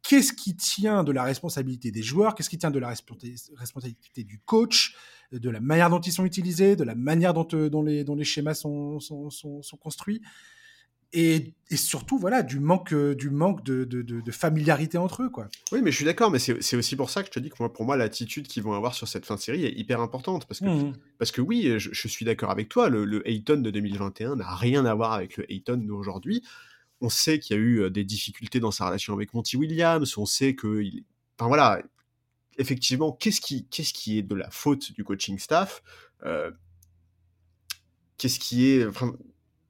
qu'est-ce qui tient de la responsabilité des joueurs Qu'est-ce qui tient de la responsabilité du coach De la manière dont ils sont utilisés De la manière dont, euh, les, schémas sont construits? Et, surtout voilà du manque du manque de, de, familiarité entre eux quoi. Oui mais je suis d'accord mais c'est aussi pour ça que je te dis que moi, pour moi l'attitude qu'ils vont avoir sur cette fin de série est hyper importante parce que mmh parce que oui je, suis d'accord avec toi le, le Hayton de 2021 n'a rien à voir avec le Hayton d'aujourd'hui. On sait qu'il y a eu euh, des difficultés dans sa relation avec Monty Williams, on sait que il... enfin voilà effectivement qu'est-ce qui qu'est-ce qui est de la faute du coaching staff euh, qu'est-ce qui est enfin,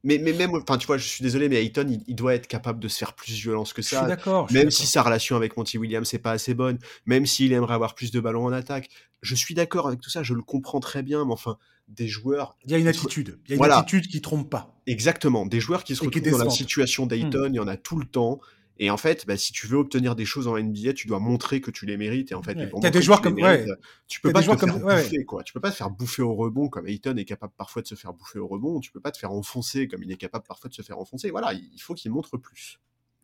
mais, mais même, enfin, tu vois, je suis désolé, mais Ayton, il, doit être capable de se faire plus violence que ça. Je suis d'accord. Même si sa relation avec Monty Williams n'est pas assez bonne, même s'il aimerait avoir plus de ballons en attaque, je suis d'accord avec tout ça, je le comprends très bien, mais enfin, des joueurs. Il y a une attitude. Il y a une attitude qui trompe pas. Exactement. Des joueurs qui se retrouvent dans la situation d'Ayton, hmm. il y en a tout le temps. Et en fait, bah, si tu veux obtenir des choses en NBA, tu dois montrer que tu les mérites. Et en fait, ouais. des joueurs comme tu peux pas te faire bouffer, quoi. Tu peux pas te faire bouffer au rebond comme Ayton est capable parfois de se faire bouffer au rebond. Tu peux pas te faire enfoncer comme il est capable parfois de se faire enfoncer. Voilà, il faut qu'il montre plus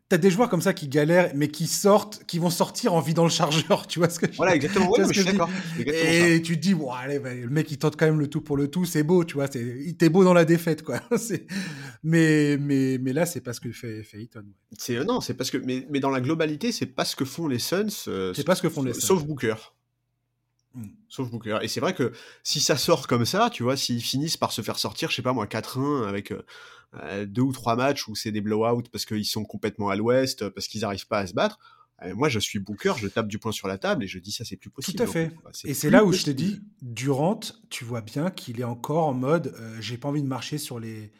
t'as des joueurs comme ça qui galèrent, mais qui sortent, qui vont sortir en vidant le chargeur, tu vois ce que je Voilà, exactement, ouais, je suis d'accord. Et tu te dis, bon, allez, bah, le mec, il tente quand même le tout pour le tout, c'est beau, tu vois, il t'es beau dans la défaite, quoi. mais, mais, mais là, c'est pas ce que fait, fait Eaton. C'est, non, c'est parce que, mais, mais dans la globalité, c'est pas ce que font les Suns. Euh, c'est pas ce que font les Suns. Sauf Booker. Hmm. Sauf Booker. Et c'est vrai que si ça sort comme ça, tu vois, s'ils finissent par se faire sortir, je sais pas moi, 4-1 avec euh, euh, deux ou trois matchs où c'est des blowouts parce qu'ils sont complètement à l'ouest, parce qu'ils n'arrivent pas à se battre, euh, moi je suis Booker, je tape du poing sur la table et je dis ça c'est plus possible. Tout à fait. Et c'est là où je te dis, Durant, tu vois bien qu'il est encore en mode, j'ai pas envie de marcher sur les...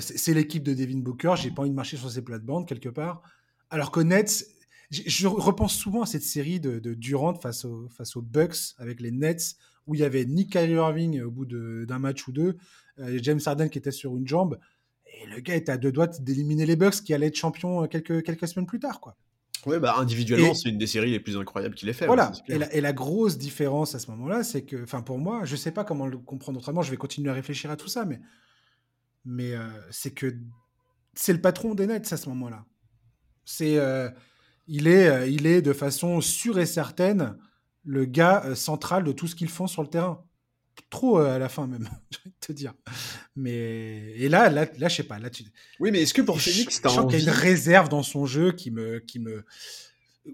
c'est l'équipe de Devin Booker, j'ai pas envie de marcher sur ses plates-bandes quelque part. Alors que Nets, je repense souvent à cette série de, Durant face, face aux Bucks avec les Nets, où il y avait Nick Kyrie Irving au bout d'un match ou deux, euh, James Harden qui était sur une jambe, et le gars était à deux doigts d'éliminer les Bucks qui allaient être champions quelques, quelques semaines plus tard. quoi. Oui, bah individuellement, c'est une des séries les plus incroyables qu'il ait fait. Voilà. et, la, et, la, grosse différence à ce moment-là, c'est que, enfin, pour moi, je sais pas comment le comprendre autrement. Je vais continuer à réfléchir à tout ça, mais, mais euh, c'est que c'est le patron des Nets à ce moment-là. C'est, euh, il est, euh, il est de façon sûre et certaine le gars euh, central de tout ce qu'ils font sur le terrain. Trop euh, à la fin même, je vais te dire. Mais et là, là, là, je sais pas. Là, tu... Oui, mais est-ce que pour Phoenix, tu sens qu'il y a une réserve dans son jeu qui me, qui me,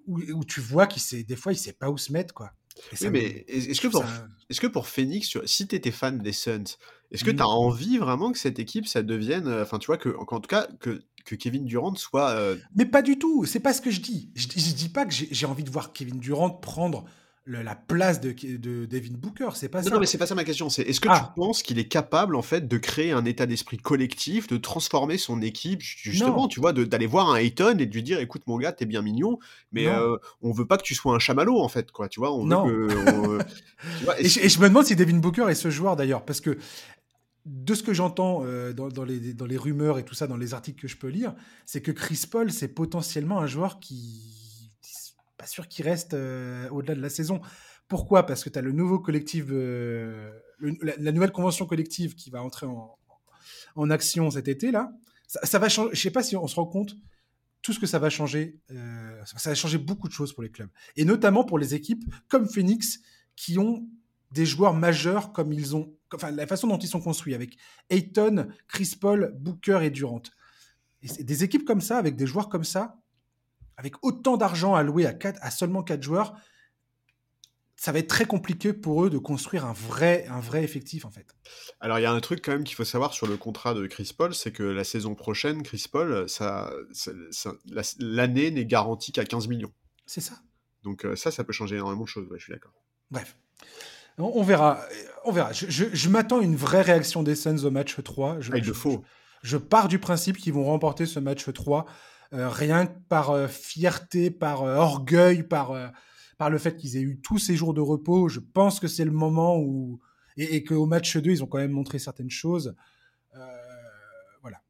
où, tu vois qu'il sait, des fois, il sait pas où se mettre, quoi. Oui, mais est-ce que, pour, est que pour Phoenix, si tu étais fan des Suns, est-ce que tu as mmh. envie vraiment que cette équipe, ça devienne. Enfin, tu vois, que, en tout cas, que, que Kevin Durant soit. Euh, mais pas du tout, c'est pas ce que je dis. Je, je dis pas que j'ai envie de voir Kevin Durant prendre la place de, de Devin Booker. C'est pas ça. Non, mais c'est pas ça ma question. C'est est-ce que tu ah. penses qu'il est capable en fait de créer un état d'esprit collectif, de transformer son équipe justement, tu vois, d'aller voir un Ayton et de lui dire, écoute mon gars, t'es bien mignon, mais euh, on veut pas que tu sois un chamallow en fait, quoi. Tu vois, on non. Veut que, et, je, me demande si Devin Booker est ce joueur d'ailleurs, parce que de ce que j'entends euh, dans, les, dans les rumeurs et tout ça, dans les articles que je peux lire, c'est que Chris Paul, c'est potentiellement un joueur qui pas sûr qu'il reste euh, au-delà de la saison. Pourquoi? Parce que tu as le nouveau collectif, la, nouvelle convention collective qui va entrer en, en action cet été là. Ça, va changer. Je sais pas si on se rend compte tout ce que ça va changer. Euh, ça va changer beaucoup de choses pour les clubs et notamment pour les équipes comme Phoenix qui ont des joueurs majeurs comme ils ont, enfin la façon dont ils sont construits avec Ayton, Chris Paul, Booker et Durant. Et des équipes comme ça, avec des joueurs comme ça, avec autant d'argent alloué à, à seulement 4 joueurs, ça va être très compliqué pour eux de construire un vrai, un vrai effectif en fait. Alors il y a un truc quand même qu'il faut savoir sur le contrat de Chris Paul, c'est que la saison prochaine, Chris Paul, ça, l'année n'est garantie qu'à 15 millions. C'est ça. Donc euh, ça, ça peut changer énormément de choses, je suis d'accord. Bref. On, verra. On verra. Je, m'attends à une vraie réaction des Suns au match 3. Je, ah, il le faut. Je, pars du principe qu'ils vont remporter ce match 3 euh, rien que par euh, fierté, par euh, orgueil, par, par le fait qu'ils aient eu tous ces jours de repos. Je pense que c'est le moment où. Et, et qu'au match 2, ils ont quand même montré certaines choses. voilà.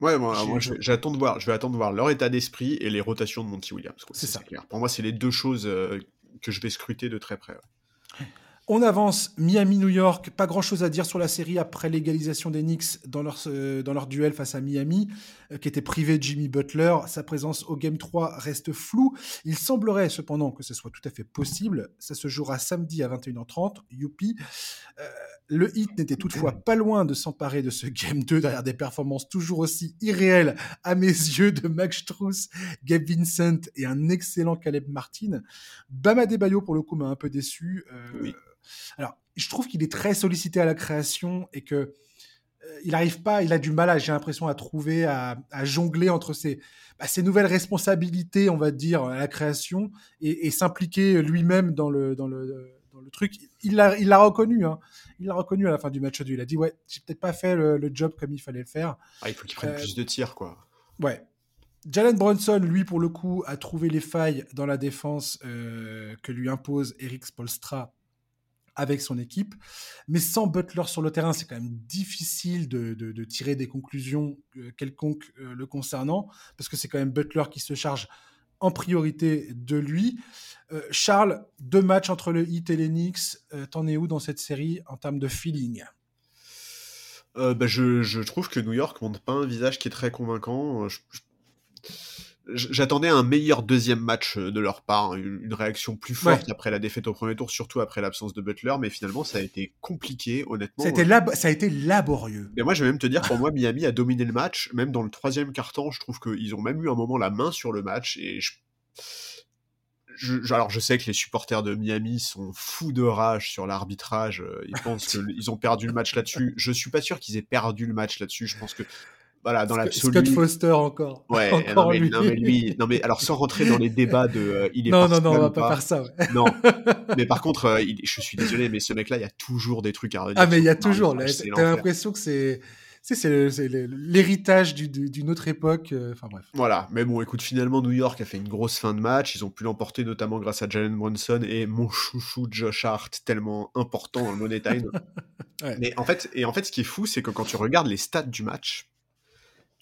Ouais, moi, j'attends de voir, je vais attendre de voir leur état d'esprit et les rotations de Monty Williams. C'est ça. Clair. Pour moi, c'est les deux choses que je vais scruter de très près. On avance Miami-New York. Pas grand-chose à dire sur la série après l'égalisation des Knicks dans leur, euh, dans leur duel face à Miami, euh, qui était privé de Jimmy Butler. Sa présence au Game 3 reste floue. Il semblerait cependant que ce soit tout à fait possible. Ça se jouera samedi à 21h30. Youpi. Euh, le hit n'était toutefois pas loin de s'emparer de ce Game 2 derrière des performances toujours aussi irréelles à mes yeux de Max Strauss, Gabe Vincent et un excellent Caleb Martin. Bama Bayo pour le coup m'a un peu déçu. oui. Alors, je trouve qu'il est très sollicité à la création et que euh, il n'arrive pas, il a du mal, j'ai l'impression, à trouver, à, jongler entre ses, bah, ses, nouvelles responsabilités, on va dire, à la création et, s'impliquer lui-même dans le, dans, le, dans le truc. Il l'a il reconnu, hein. il l'a reconnu à la fin du match 2. Il a dit, ouais, j'ai peut-être pas fait le, job comme il fallait le faire. Ah, il faut qu'il prenne euh, plus de tirs, quoi. Ouais. Jalen Brunson, lui, pour le coup, a trouvé les failles dans la défense euh, que lui impose Eric Spolstra avec son équipe. Mais sans Butler sur le terrain, c'est quand même difficile de, tirer des conclusions euh, quelconques euh, le concernant, parce que c'est quand même Butler qui se charge en priorité de lui. Euh, Charles, deux matchs entre le Heat et les Knicks, t'en es où dans cette série en termes de feeling? Bah, je, trouve que New York montre pas un visage qui est très convaincant j'attendais un meilleur deuxième match euh, de leur part, hein, une, réaction plus forte après la défaite au premier tour, surtout après l'absence de Butler, mais finalement ça a été compliqué, honnêtement. Ça a été, lab ça a été laborieux. Et moi je vais même te dire, pour moi Miami a dominé le match, même dans le troisième quart-temps, je trouve qu'ils ont même eu un moment la main sur le match, et je... alors je sais que les supporters de Miami sont fous de rage sur l'arbitrage, euh, ils pensent qu'ils ont perdu le match là-dessus. Je suis pas sûr qu'ils aient perdu le match là-dessus, je pense que voilà, dans l'absolu. Scott Foster encore. Ouais, non, mais, lui. non, mais, lui, non mais alors sans rentrer dans les débats de euh, il est Non non non, on va pas, faire ça. Ouais. Non. mais par contre, euh, je suis désolé, mais ce mec-là, il y a toujours des trucs à redire. Ah mais il y a toujours. T'as l'impression que c'est c'est l'héritage d'une autre époque. Euh, enfin bref. Voilà, mais bon, écoute, finalement, New York a fait une grosse fin de match. Ils ont pu l'emporter notamment grâce à Jalen Brunson et mon chouchou Josh Hart, tellement important dans le Money Time. ouais. Mais en fait, et en fait, ce qui est fou, c'est que quand tu regardes les stats du match,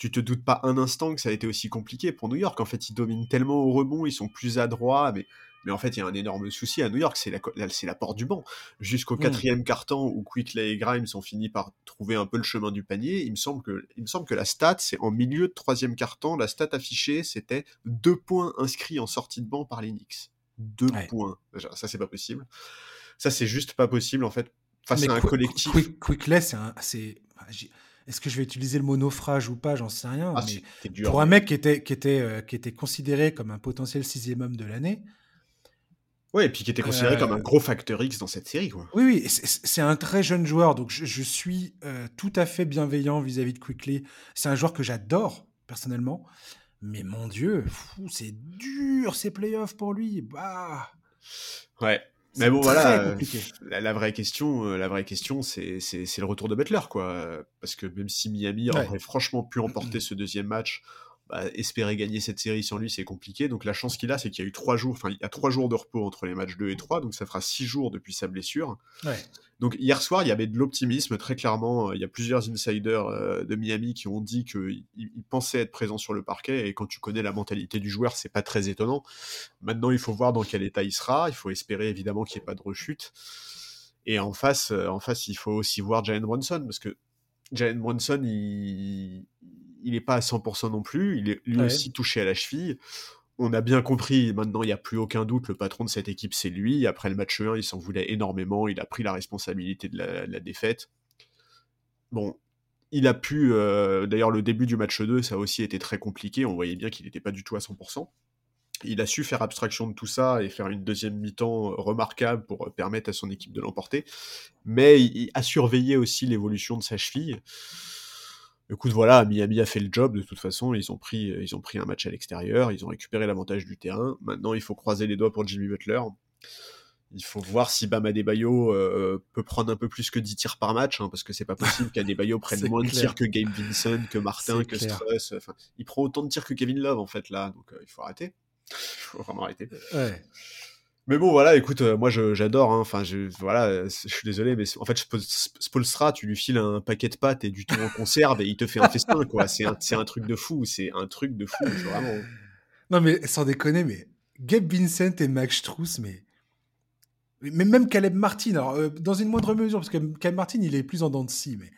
tu te doutes pas un instant que ça a été aussi compliqué pour New York. En fait, ils dominent tellement au rebond, ils sont plus adroits, mais, mais en fait, il y a un énorme souci à New York, c'est la, c'est la porte du banc. Jusqu'au mmh. quatrième carton où Quickley et Grimes ont fini par trouver un peu le chemin du panier, il me semble que, il me semble que la stat, c'est en milieu de troisième carton, la stat affichée, c'était deux points inscrits en sortie de banc par les Knicks. Deux points. Ça, c'est pas possible. Ça, c'est juste pas possible, en fait, face à un collectif. Quickley, c'est est-ce que je vais utiliser le mot naufrage ou pas J'en sais rien. Ah, mais pour un mec qui était, qui, était, euh, qui était considéré comme un potentiel sixième homme de l'année, Ouais, et puis qui était considéré comme un gros facteur X dans cette série. Quoi. Oui, oui, c'est un très jeune joueur, donc je, suis tout à fait bienveillant vis-à-vis de Quickly. C'est un joueur que j'adore, personnellement. Mais mon Dieu, c'est dur ces playoffs pour lui. Bah. Ouais. Mais bon, voilà. La, vraie question, la vraie question, c'est le retour de Butler, quoi. Parce que même si Miami aurait franchement pu emporter ce deuxième match, bah, espérer gagner cette série sans lui, c'est compliqué. Donc la chance qu'il a, c'est qu'il y a eu trois jours, enfin il y a trois jours de repos entre les matchs 2 et 3, donc ça fera six jours depuis sa blessure. Donc hier soir, il y avait de l'optimisme, très clairement. Il y a plusieurs insiders euh, de Miami qui ont dit qu'ils pensaient être présents sur le parquet, et quand tu connais la mentalité du joueur, c'est pas très étonnant. Maintenant, il faut voir dans quel état il sera. Il faut espérer évidemment qu'il n'y ait pas de rechute. Et en face, euh, en face, il faut aussi voir Jalen Brunson, parce que Jalen Brunson, il il n'est pas à 100% non plus. Il est lui aussi touché à la cheville. On a bien compris, maintenant il n'y a plus aucun doute, le patron de cette équipe c'est lui. Après le match 1, il s'en voulait énormément, il a pris la responsabilité de la, défaite. Bon, il a pu, euh, d'ailleurs le début du match 2, ça a aussi été très compliqué, on voyait bien qu'il n'était pas du tout à 100%. Il a su faire abstraction de tout ça et faire une deuxième mi-temps remarquable pour permettre à son équipe de l'emporter. Mais il a surveillé aussi l'évolution de sa cheville. Écoute, voilà, Miami a fait le job de toute façon. Ils ont pris, ils ont pris un match à l'extérieur, ils ont récupéré l'avantage du terrain. Maintenant, il faut croiser les doigts pour Jimmy Butler. Il faut voir si Bam Adebayo euh, peut prendre un peu plus que 10 tirs par match, hein, parce que c'est pas possible qu'Adebayo prenne moins de tirs que Gabe Vincent, que Martin, que Struss. Enfin, il prend autant de tirs que Kevin Love en fait là, donc euh, il faut arrêter. Il faut vraiment arrêter. Ouais. Mais bon, voilà, écoute, euh, moi j'adore. Hein, enfin, je, voilà, euh, je suis désolé, mais en fait, Spolstra, tu lui files un paquet de pâtes et du thon en conserve et il te fait un festin, quoi. C'est un, un, truc de fou, c'est un truc de fou, vraiment. Non, mais sans déconner, mais Gabe Vincent et Max Struss, mais. Mais même Caleb Martin, alors, euh, dans une moindre mesure, parce que Caleb Martin, il est plus en dents de scie, mais.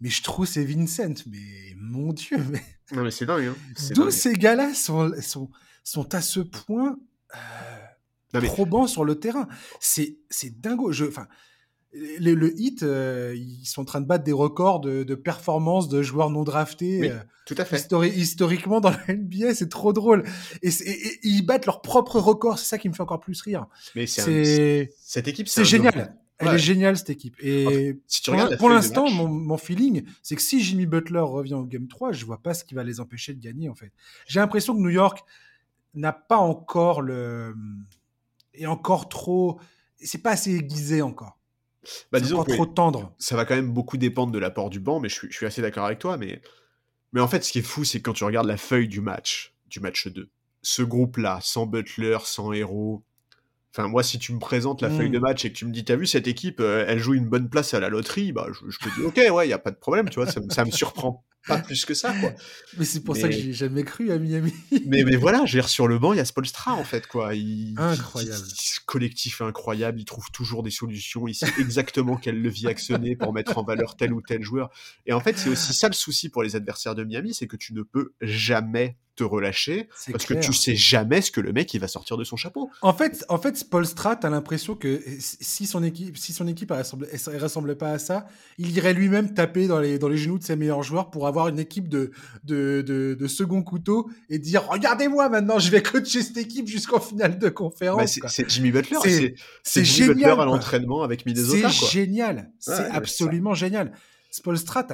Mais Struss et Vincent, mais mon Dieu, mais. Non, mais c'est dingue, hein. D'où ces gars-là sont, sont, sont à ce point probant sur le terrain. C'est dingo. Je, enfin, le, le hit, euh, ils sont en train de battre des records de, de performance de joueurs non draftés. Euh, tout à fait. historiquement dans la NBA, c'est trop drôle. Et, ils battent leur propre record. C'est ça qui me fait encore plus rire. Mais c'est cette équipe, c'est génial. Elle est géniale cette équipe. Et si tu pour, pour l'instant, mon, mon, feeling, c'est que si Jimmy Butler revient au Game 3, je vois pas ce qui va les empêcher de gagner en fait. J'ai l'impression que New York n'a pas encore le est encore trop. C'est pas assez aiguisé encore. Bah, disons encore trop tendre. Ça va quand même beaucoup dépendre de l'apport du banc, mais je suis, je suis assez d'accord avec toi. Mais, mais en fait, ce qui est fou, c'est quand tu regardes la feuille du match, du match 2, ce groupe-là, sans Butler, sans héros. Enfin, moi, si tu me présentes la feuille de hmm. match et que tu me dis, t'as vu cette équipe, euh, elle joue une bonne place à la loterie, bah, je, te dis, ok, ouais, il y a pas de problème, tu vois, ça, ça me surprend pas plus que ça, quoi. Mais c'est pour ça que j'ai jamais cru à Miami. mais, mais voilà, j'ai sur le banc, il y a Spolstra, en fait, quoi. Il, incroyable. collectif incroyable, il trouve toujours des solutions, il sait exactement quel levier actionner pour mettre en valeur tel ou tel joueur. Et en fait, c'est aussi ça le souci pour les adversaires de Miami, c'est que tu ne peux jamais te relâcher parce que tu sais jamais ce que le mec il va sortir de son chapeau. En fait, en fait, Spolstra, t'as l'impression que si son équipe, si son équipe ne ressemblait, pas à ça, il irait lui-même taper dans les, dans les genoux de ses meilleurs joueurs pour avoir une équipe de, de, de, second couteau et dire regardez-moi maintenant, je vais coacher cette équipe jusqu'en finale de conférence. Bah, c'est Jimmy Butler, c'est Jimmy Butler à l'entraînement avec Minnesota. C'est génial, c'est absolument génial. Spolstra,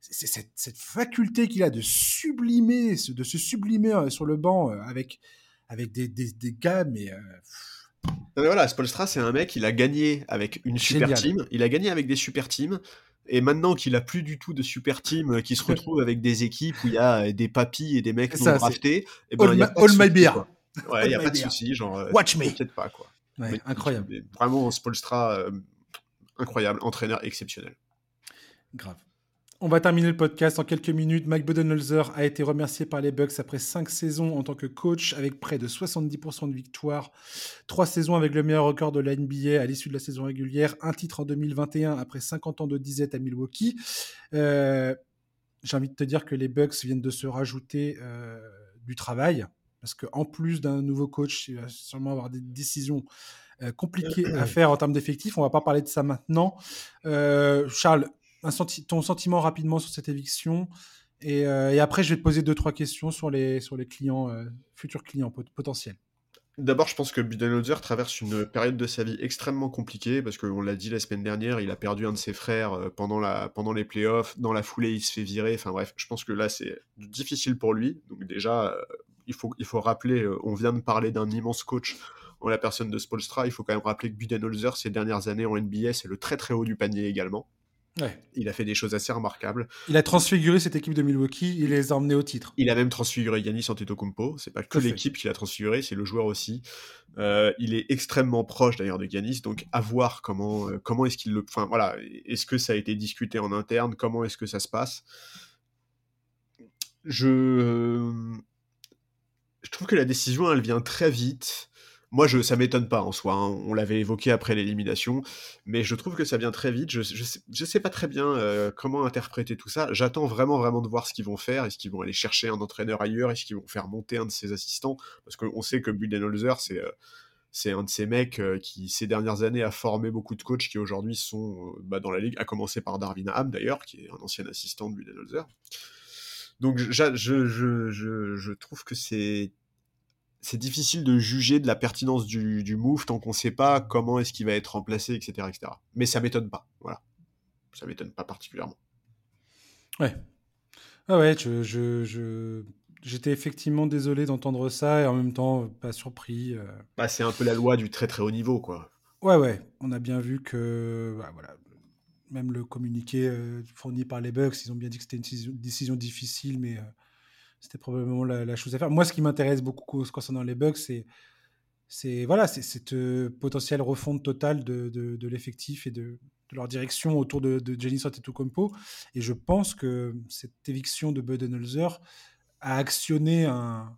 c'est cette, faculté qu'il a de sublimer, de se sublimer euh, sur le banc euh, avec, avec des, des, des gars, mais. Euh, voilà, Spolstra, c'est un mec, il a gagné avec une super team, il a gagné avec des super teams, et maintenant qu'il a plus du tout de super team, qui se retrouve avec des équipes où il y a des papis et des mecs non draftés, et eh ben, all, all my beer. Ouais, il n'y a pas de souci, genre. Watch me. pas, quoi. incroyable. vraiment, Spolstra, incroyable, entraîneur exceptionnel. Grave. On va terminer le podcast en quelques minutes. Mike Budenholzer a été remercié par les Bucks après cinq saisons en tant que coach avec près de 70% de victoires, trois saisons avec le meilleur record de la NBA à l'issue de la saison régulière, un titre en 2021 après 50 ans de disette à Milwaukee. Euh, j'ai envie de te dire que les Bucks viennent de se rajouter euh, du travail parce qu'en plus d'un nouveau coach, il va sûrement avoir des décisions euh, compliquées à faire en termes d'effectifs. On va pas parler de ça maintenant. Charles, ton sentiment rapidement sur cette éviction. Euh, et, après, je vais te poser deux, trois questions sur les, sur les clients, euh, futurs clients potentiels. D'abord, je pense que Budenholzer traverse une période de sa vie extrêmement compliquée parce qu'on l'a dit la semaine dernière, il a perdu un de ses frères euh, pendant, la, pendant les playoffs. Dans la foulée, il se fait virer. Enfin bref, je pense que là, c'est difficile pour lui. Donc déjà, il, faut, il faut rappeler, on vient de parler d'un immense coach en la personne de Spolstra. Il faut quand même rappeler que Budenholzer, ces dernières années en NBA, c'est le très très haut du panier également. Il a fait des choses assez remarquables. Il a transfiguré cette équipe de Milwaukee, il les a emmenés au titre. Il a même transfiguré Yanis Antetokounmpo. C'est pas que l'équipe qui l'a transfiguré, c'est le joueur aussi. Euh, il est extrêmement proche d'ailleurs de Yanis, donc à voir comment euh, comment est-ce qu'il le, enfin voilà, est-ce que ça a été discuté en interne, comment est-ce que ça se passe? Je je trouve que la décision elle vient très vite moi, je, ça m'étonne pas en soi. Hein. On l'avait évoqué après l'élimination, mais je trouve que ça vient très vite. Je, je, sais, pas très bien euh, comment interpréter tout ça. J'attends vraiment, vraiment de voir ce qu'ils vont faire. Est-ce qu'ils vont aller chercher un entraîneur ailleurs? Est-ce qu'ils vont faire monter un de ses assistants? Parce qu'on sait que Budenholzer, c'est euh, un de ces mecs euh, qui, ces dernières années, a formé beaucoup de coachs qui aujourd'hui sont bah, dans la ligue, à commencer par Darwin Ham d'ailleurs, qui est un ancien assistant de Budenholzer. Donc je trouve que c'est c'est difficile de juger de la pertinence du, du move tant qu'on ne sait pas comment est-ce qu'il va être remplacé, etc. etc. Mais ça m'étonne pas. Voilà. Ça m'étonne pas particulièrement. Ouais. Ah ouais, je, je, j'étais effectivement désolé d'entendre ça et en même temps pas surpris. Euh. Bah, c'est un peu la loi du très très haut niveau, quoi. Ouais, ouais. On a bien vu que, bah, voilà, même le communiqué euh, fourni par les Bucks, ils ont bien dit que c'était une décision, difficile, mais euh, c'était probablement la, chose à faire. Moi, ce qui m'intéresse beaucoup concernant les bugs, c'est c'est voilà, cette euh, potentielle refonte totale de, l'effectif et de, leur direction autour de, de Jenny Antetokounmpo. Et je pense que cette éviction de Budenholzer a actionné un,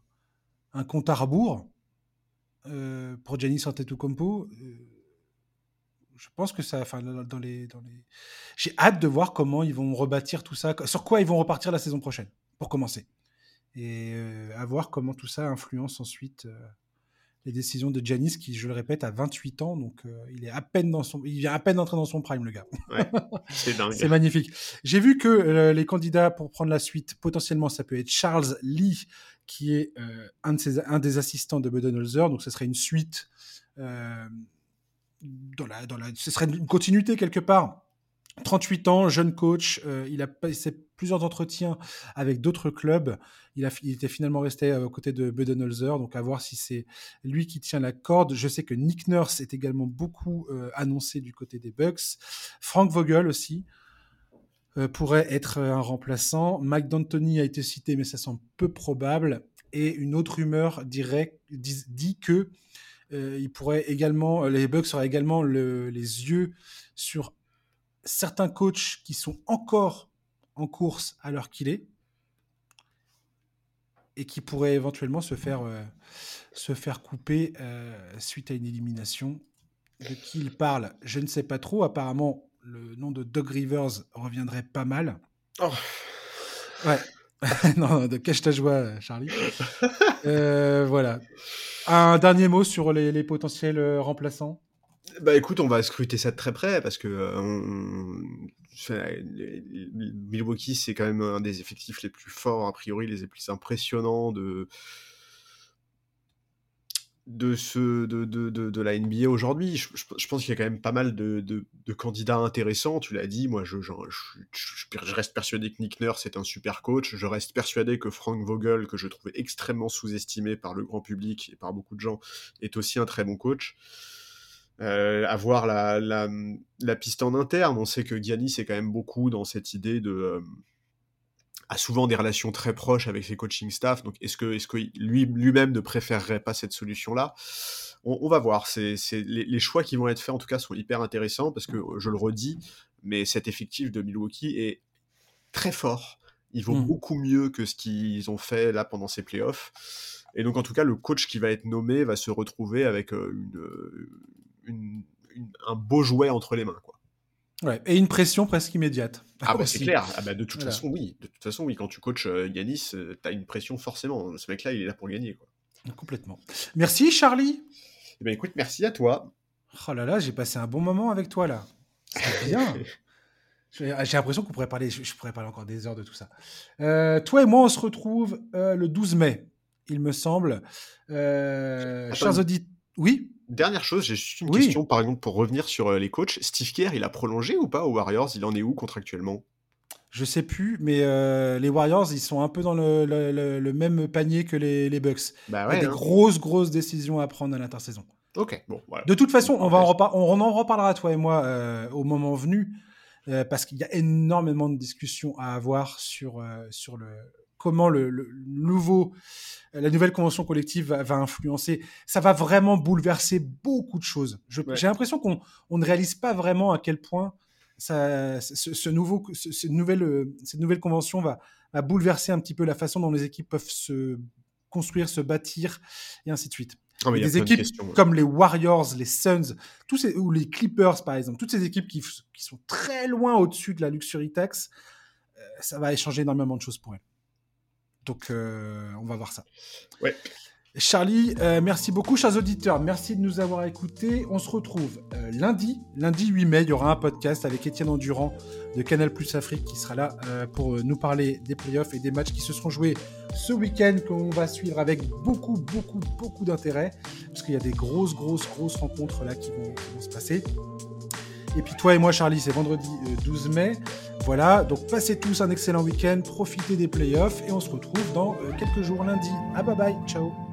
compte à rebours euh, pour Jenny Antetokounmpo. Euh, je pense que ça, enfin, dans les, dans les... j'ai hâte de voir comment ils vont rebâtir tout ça, sur quoi ils vont repartir la saison prochaine, pour commencer et euh, à voir comment tout ça influence ensuite euh, les décisions de Janis, qui, je le répète, a 28 ans, donc euh, il est à peine dans son, il vient à peine d'entrer dans son prime, le gars. c'est dingue. c'est magnifique. J'ai vu que les candidats pour prendre la suite, potentiellement, ça peut être Charles Lee, qui est un, de ses, un des assistants de Budenholzer, donc ce serait une suite. dans la, dans la, ce serait une continuité quelque part 38 ans, jeune coach, il a passé plusieurs entretiens avec d'autres clubs. Il, était finalement resté euh, aux côtés de Budenholzer, donc à voir si c'est lui qui tient la corde. Je sais que Nick Nurse est également beaucoup euh, annoncé du côté des Bucks. Frank Vogel aussi pourrait être un remplaçant. Mike D'Antoni a été cité, mais ça semble peu probable. Et une autre rumeur dirait, dit, que il pourrait également, les Bucks auraient également le, les yeux sur certains coachs qui sont encore en course à l'heure qu'il est et qui pourraient éventuellement se faire, euh, se faire couper euh, suite à une élimination. De qui il parle, je ne sais pas trop. Apparemment, le nom de Doug Rivers reviendrait pas mal. Oh. Ouais. non, de cache ta joie, Charlie. Euh, voilà. Un dernier mot sur les, les potentiels remplaçants? Bah écoute, on va scruter ça de très près parce que Milwaukee, c'est quand même un des effectifs les plus forts, a priori, les plus impressionnants de, la NBA aujourd'hui. Je, pense qu'il y a quand même pas mal de, candidats intéressants. Tu l'as dit, moi, je, je, je, reste persuadé que Nick Nurse est un super coach. Je reste persuadé que Frank Vogel, que je trouvais extrêmement sous-estimé par le grand public et par beaucoup de gens, est aussi un très bon coach euh, avoir la, la, la, piste en interne. On sait que Giannis est quand même beaucoup dans cette idée de euh, a souvent des relations très proches avec ses coaching staff. Donc est-ce que, est-ce que lui lui-même ne préférerait pas cette solution-là? On, va voir. C'est, les, les, choix qui vont être faits en tout cas sont hyper intéressants parce que je le redis, mais cet effectif de Milwaukee est très fort. Il vaut mmh. beaucoup mieux que ce qu'ils ont fait là pendant ces playoffs. Et donc, en tout cas, le coach qui va être nommé va se retrouver avec euh, une, un beau jouet entre les mains. Quoi. Ouais, et une pression presque immédiate. Ah bah c'est clair. Ah bah de toute façon, oui. De toute façon, oui. Quand tu coaches euh, Yanis, euh, tu as une pression forcément. Ce mec-là, il est là pour gagner. Quoi. Complètement. Merci, Charlie. Eh ben, écoute, merci à toi. Oh là là, j'ai passé un bon moment avec toi là. C'est bien. J'ai l'impression qu'on pourrait parler, je, pourrais parler encore des heures de tout ça. Euh, toi et moi, on se retrouve le 12 mai. il me semble. Chers auditeurs, oui? Dernière chose, j'ai juste une question, par exemple, pour revenir sur les coachs. Steve Kerr, il a prolongé ou pas aux Warriors? Il en est où contractuellement? Je sais plus, mais les Warriors, ils sont un peu dans le, même panier que les, Bucks. Bah il y a des hein. grosses, grosses décisions à prendre à l'intersaison. Ok, bon, voilà. De toute façon, on, va en, on en reparlera, toi et moi, au moment venu. Euh, parce qu'il y a énormément de discussions à avoir sur, euh, sur le, comment le, nouveau, la nouvelle convention collective va, influencer. Ça va vraiment bouleverser beaucoup de choses. J'ai l'impression qu'on on ne réalise pas vraiment à quel point ça, ce, nouveau, ce, nouvelle, euh, cette nouvelle convention va, va bouleverser un petit peu la façon dont les équipes peuvent se construire, se bâtir, et ainsi de suite. Oh, des équipes comme les Warriors, les Suns, tous ces, ou les Clippers par exemple, toutes ces équipes qui, qui sont très loin au-dessus de la luxury tax, euh, ça va échanger énormément de choses pour elles. Donc euh, on va voir ça. Ouais. Charlie, euh, merci beaucoup, chers auditeurs. Merci de nous avoir écoutés. On se retrouve euh, lundi, lundi 8 mai. Il y aura un podcast avec Étienne Endurant de Canal Plus Afrique qui sera là euh, pour nous parler des playoffs et des matchs qui se seront joués ce week-end qu'on va suivre avec beaucoup, beaucoup, beaucoup d'intérêt parce qu'il y a des grosses, grosses, grosses rencontres là qui vont, qui vont se passer. Et puis toi et moi, Charlie, c'est vendredi 12 mai. Voilà, donc passez tous un excellent week-end, profitez des playoffs et on se retrouve dans quelques jours lundi. Ah bye bye, ciao